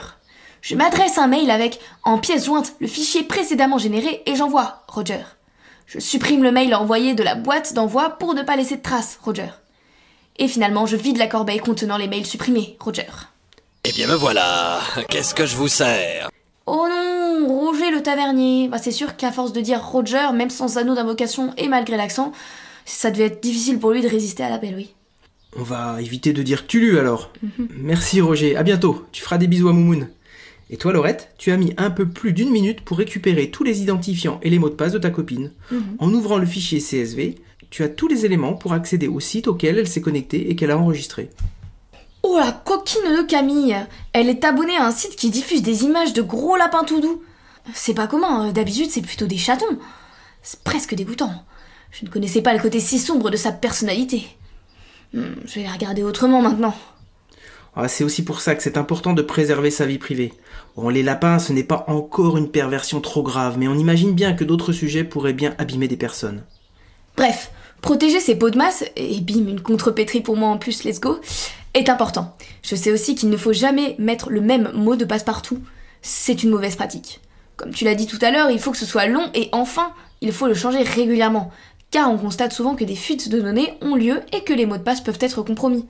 Je m'adresse un mail avec, en pièce jointe, le fichier précédemment généré et j'envoie, Roger. Je supprime le mail envoyé de la boîte d'envoi pour ne pas laisser de traces, Roger. Et finalement, je vide la corbeille contenant les mails supprimés, Roger. Eh bien me voilà. Qu'est-ce que je vous sers? Oh non, Roger le tavernier. Bah, c'est sûr qu'à force de dire Roger, même sans anneau d'invocation et malgré l'accent, ça devait être difficile pour lui de résister à l'appel, oui. On va éviter de dire Tulu alors. Merci Roger, à bientôt. Tu feras des bisous à Moumoun. Et toi Laurette, tu as mis un peu plus d'une minute pour récupérer tous les identifiants et les mots de passe de ta copine. En ouvrant le fichier CSV, tu as tous les éléments pour accéder au site auquel elle s'est connectée et qu'elle a enregistré. Oh la coquine de Camille Elle est abonnée à un site qui diffuse des images de gros lapins tout doux. C'est pas commun, euh, d'habitude c'est plutôt des chatons. C'est presque dégoûtant. Je ne connaissais pas le côté si sombre de sa personnalité. Hmm, je vais la regarder autrement maintenant. Ah, c'est aussi pour ça que c'est important de préserver sa vie privée. Bon, les lapins, ce n'est pas encore une perversion trop grave, mais on imagine bien que d'autres sujets pourraient bien abîmer des personnes. Bref, protéger ses pots de masse, et bim, une contrepétrie pour moi en plus, let's go, est important. Je sais aussi qu'il ne faut jamais mettre le même mot de passe partout. C'est une mauvaise pratique. Comme tu l'as dit tout à l'heure, il faut que ce soit long et enfin, il faut le changer régulièrement. Car on constate souvent que des fuites de données ont lieu et que les mots de passe peuvent être compromis.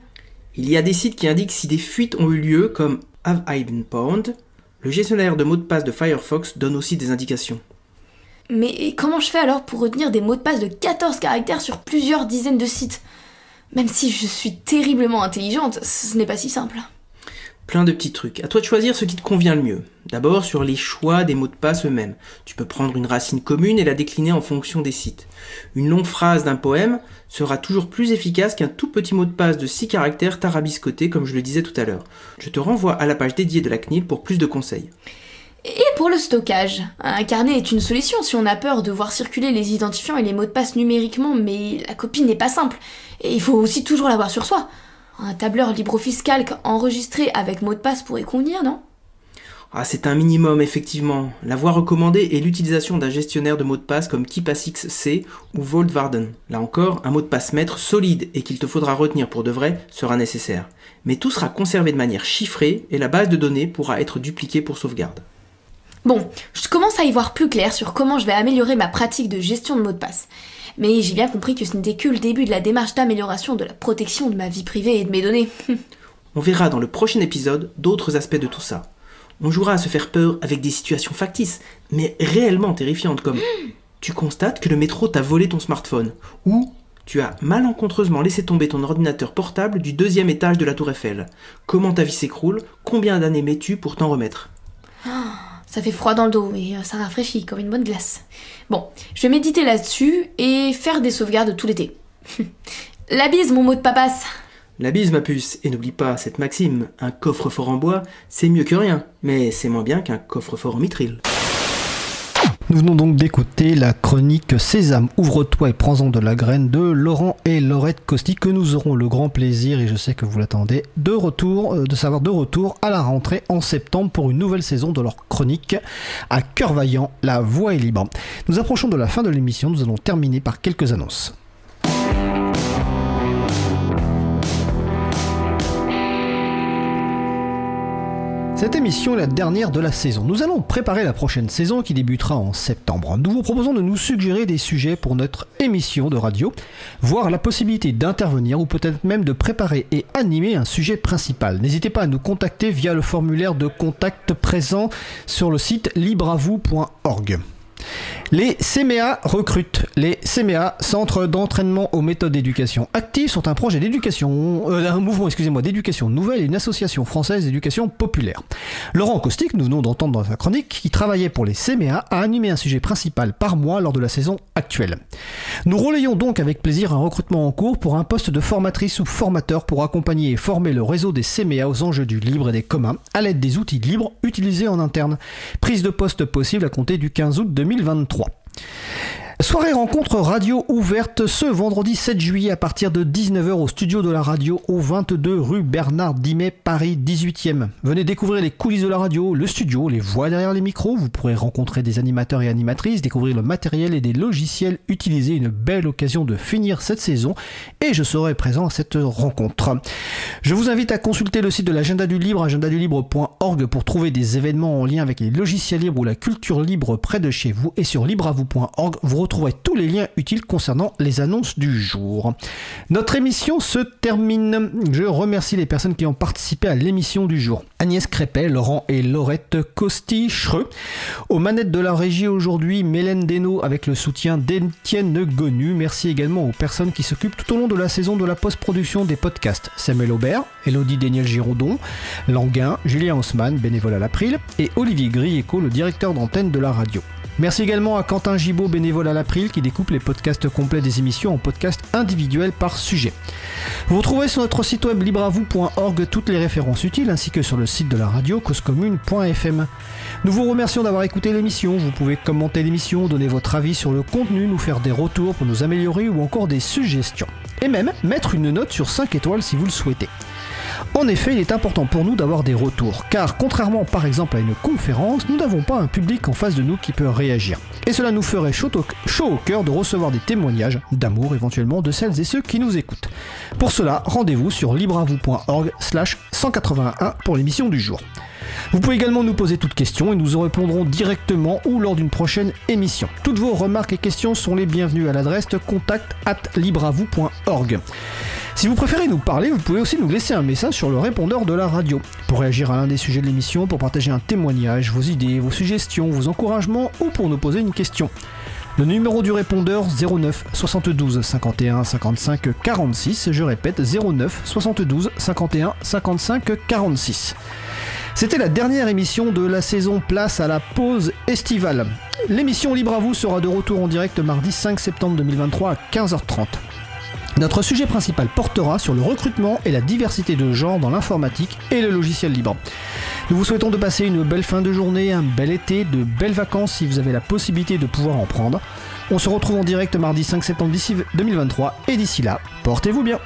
Il y a des sites qui indiquent si des fuites ont eu lieu, comme Have I Been Pwned Le gestionnaire de mots de passe de Firefox donne aussi des indications. Mais comment je fais alors pour retenir des mots de passe de 14 caractères sur plusieurs dizaines de sites? Même si je suis terriblement intelligente, ce n'est pas si simple. Plein de petits trucs. À toi de choisir ce qui te convient le mieux. D'abord sur les choix des mots de passe eux-mêmes. Tu peux prendre une racine commune et la décliner en fonction des sites. Une longue phrase d'un poème sera toujours plus efficace qu'un tout petit mot de passe de 6 caractères tarabiscoté comme je le disais tout à l'heure. Je te renvoie à la page dédiée de la CNIL pour plus de conseils. Et pour le stockage, un carnet est une solution si on a peur de voir circuler les identifiants et les mots de passe numériquement, mais la copie n'est pas simple. Et il faut aussi toujours l'avoir sur soi. Un tableur LibreOffice Calc enregistré avec mot de passe pourrait convenir, non? Ah, c'est un minimum, effectivement. La voie recommandée est l'utilisation d'un gestionnaire de mots de passe comme KeePassX-C ou VaultVarden. Là encore, un mot de passe maître solide et qu'il te faudra retenir pour de vrai sera nécessaire. Mais tout sera conservé de manière chiffrée et la base de données pourra être dupliquée pour sauvegarde. Bon, je commence à y voir plus clair sur comment je vais améliorer ma pratique de gestion de mots de passe. Mais j'ai bien compris que ce n'était que le début de la démarche d'amélioration de la protection de ma vie privée et de mes données. On verra dans le prochain épisode d'autres aspects de tout ça. On jouera à se faire peur avec des situations factices, mais réellement terrifiantes comme tu constates que le métro t'a volé ton smartphone ou tu as malencontreusement laissé tomber ton ordinateur portable du deuxième étage de la tour Eiffel. Comment ta vie s'écroule? Combien d'années mets-tu pour t'en remettre? Ça fait froid dans le dos et euh, ça rafraîchit comme une bonne glace. Bon, je vais méditer là-dessus et faire des sauvegardes tout l'été. La bise, mon mot de papasse La bise, ma puce, et n'oublie pas cette maxime, un coffre-fort en bois, c'est mieux que rien, mais c'est moins bien qu'un coffre-fort en mitril. Nous venons donc d'écouter la chronique Sésame, ouvre-toi et prends-en de la graine de Laurent et Laurette Costi que nous aurons le grand plaisir, et je sais que vous l'attendez, de retour, euh, de savoir de retour à la rentrée en septembre pour une nouvelle saison de leur chronique à cœur vaillant, la voix est libre. Nous approchons de la fin de l'émission, nous allons terminer par quelques annonces. Cette émission est la dernière de la saison. Nous allons préparer la prochaine saison qui débutera en septembre. Nous vous proposons de nous suggérer des sujets pour notre émission de radio, voire la possibilité d'intervenir ou peut-être même de préparer et animer un sujet principal. N'hésitez pas à nous contacter via le formulaire de contact présent sur le site libreavou.org. Les CMEA recrutent. Les CMEA, Centres d'entraînement aux méthodes d'éducation active, sont un projet d'éducation, euh, mouvement, excusez-moi, d'éducation nouvelle et une association française d'éducation populaire. Laurent Caustic, nous venons d'entendre dans sa chronique, qui travaillait pour les CMEA, a animé un sujet principal par mois lors de la saison actuelle. Nous relayons donc avec plaisir un recrutement en cours pour un poste de formatrice ou formateur pour accompagner et former le réseau des CMEA aux enjeux du libre et des communs à l'aide des outils libres utilisés en interne. Prise de poste possible à compter du 15 août 2023. Soirée rencontre radio ouverte ce vendredi 7 juillet à partir de 19h au studio de la radio au 22 rue Bernard Dimet, Paris 18e. Venez découvrir les coulisses de la radio, le studio, les voix derrière les micros. Vous pourrez rencontrer des animateurs et animatrices, découvrir le matériel et des logiciels utilisés. Une belle occasion de finir cette saison et je serai présent à cette rencontre. Je vous invite à consulter le site de l'agenda du libre, agendadulibre.org pour trouver des événements en lien avec les logiciels libres ou la culture libre près de chez vous et sur libreavou.org vous retrouverez tous les liens utiles concernant les annonces du jour. Notre émission se termine. Je remercie les personnes qui ont participé à l'émission du jour. Agnès Crépet, Laurent et Laurette Costi-Schreux. Aux manettes de la régie aujourd'hui, Mélène Deno avec le soutien d'Étienne Gonu. Merci également aux personnes qui s'occupent tout au long de la saison de la post-production des podcasts. Samuel Aubert, Elodie Daniel Giraudon, Languin, Julien Haussmann, bénévole à l'April, et Olivier Grieco, le directeur d'antenne de la radio. Merci également à Quentin Gibaud, bénévole à l'April, qui découpe les podcasts complets des émissions en podcasts individuels par sujet. Vous retrouverez sur notre site web libreavou.org toutes les références utiles, ainsi que sur le site de la radio causecommune.fm. Nous vous remercions d'avoir écouté l'émission. Vous pouvez commenter l'émission, donner votre avis sur le contenu, nous faire des retours pour nous améliorer ou encore des suggestions. Et même mettre une note sur 5 étoiles si vous le souhaitez. En effet, il est important pour nous d'avoir des retours, car contrairement par exemple à une conférence, nous n'avons pas un public en face de nous qui peut réagir. Et cela nous ferait chaud au, cœur de recevoir des témoignages d'amour éventuellement de celles et ceux qui nous écoutent. Pour cela, rendez-vous sur libreavou.org slash 181 pour l'émission du jour. Vous pouvez également nous poser toutes questions et nous en répondrons directement ou lors d'une prochaine émission. Toutes vos remarques et questions sont les bienvenues à l'adresse contact at. Si vous préférez nous parler, vous pouvez aussi nous laisser un message sur le répondeur de la radio. Pour réagir à l'un des sujets de l'émission, pour partager un témoignage, vos idées, vos suggestions, vos encouragements ou pour nous poser une question. Le numéro du répondeur 09 72 51 55 46, je répète 09 72 51 55 46. C'était la dernière émission de la saison Place à la pause estivale. L'émission Libre à vous sera de retour en direct mardi 5 septembre 2023 à 15h30. Notre sujet principal portera sur le recrutement et la diversité de genre dans l'informatique et le logiciel libre. Nous vous souhaitons de passer une belle fin de journée, un bel été, de belles vacances si vous avez la possibilité de pouvoir en prendre. On se retrouve en direct mardi 5 septembre 2023 et d'ici là, portez-vous bien.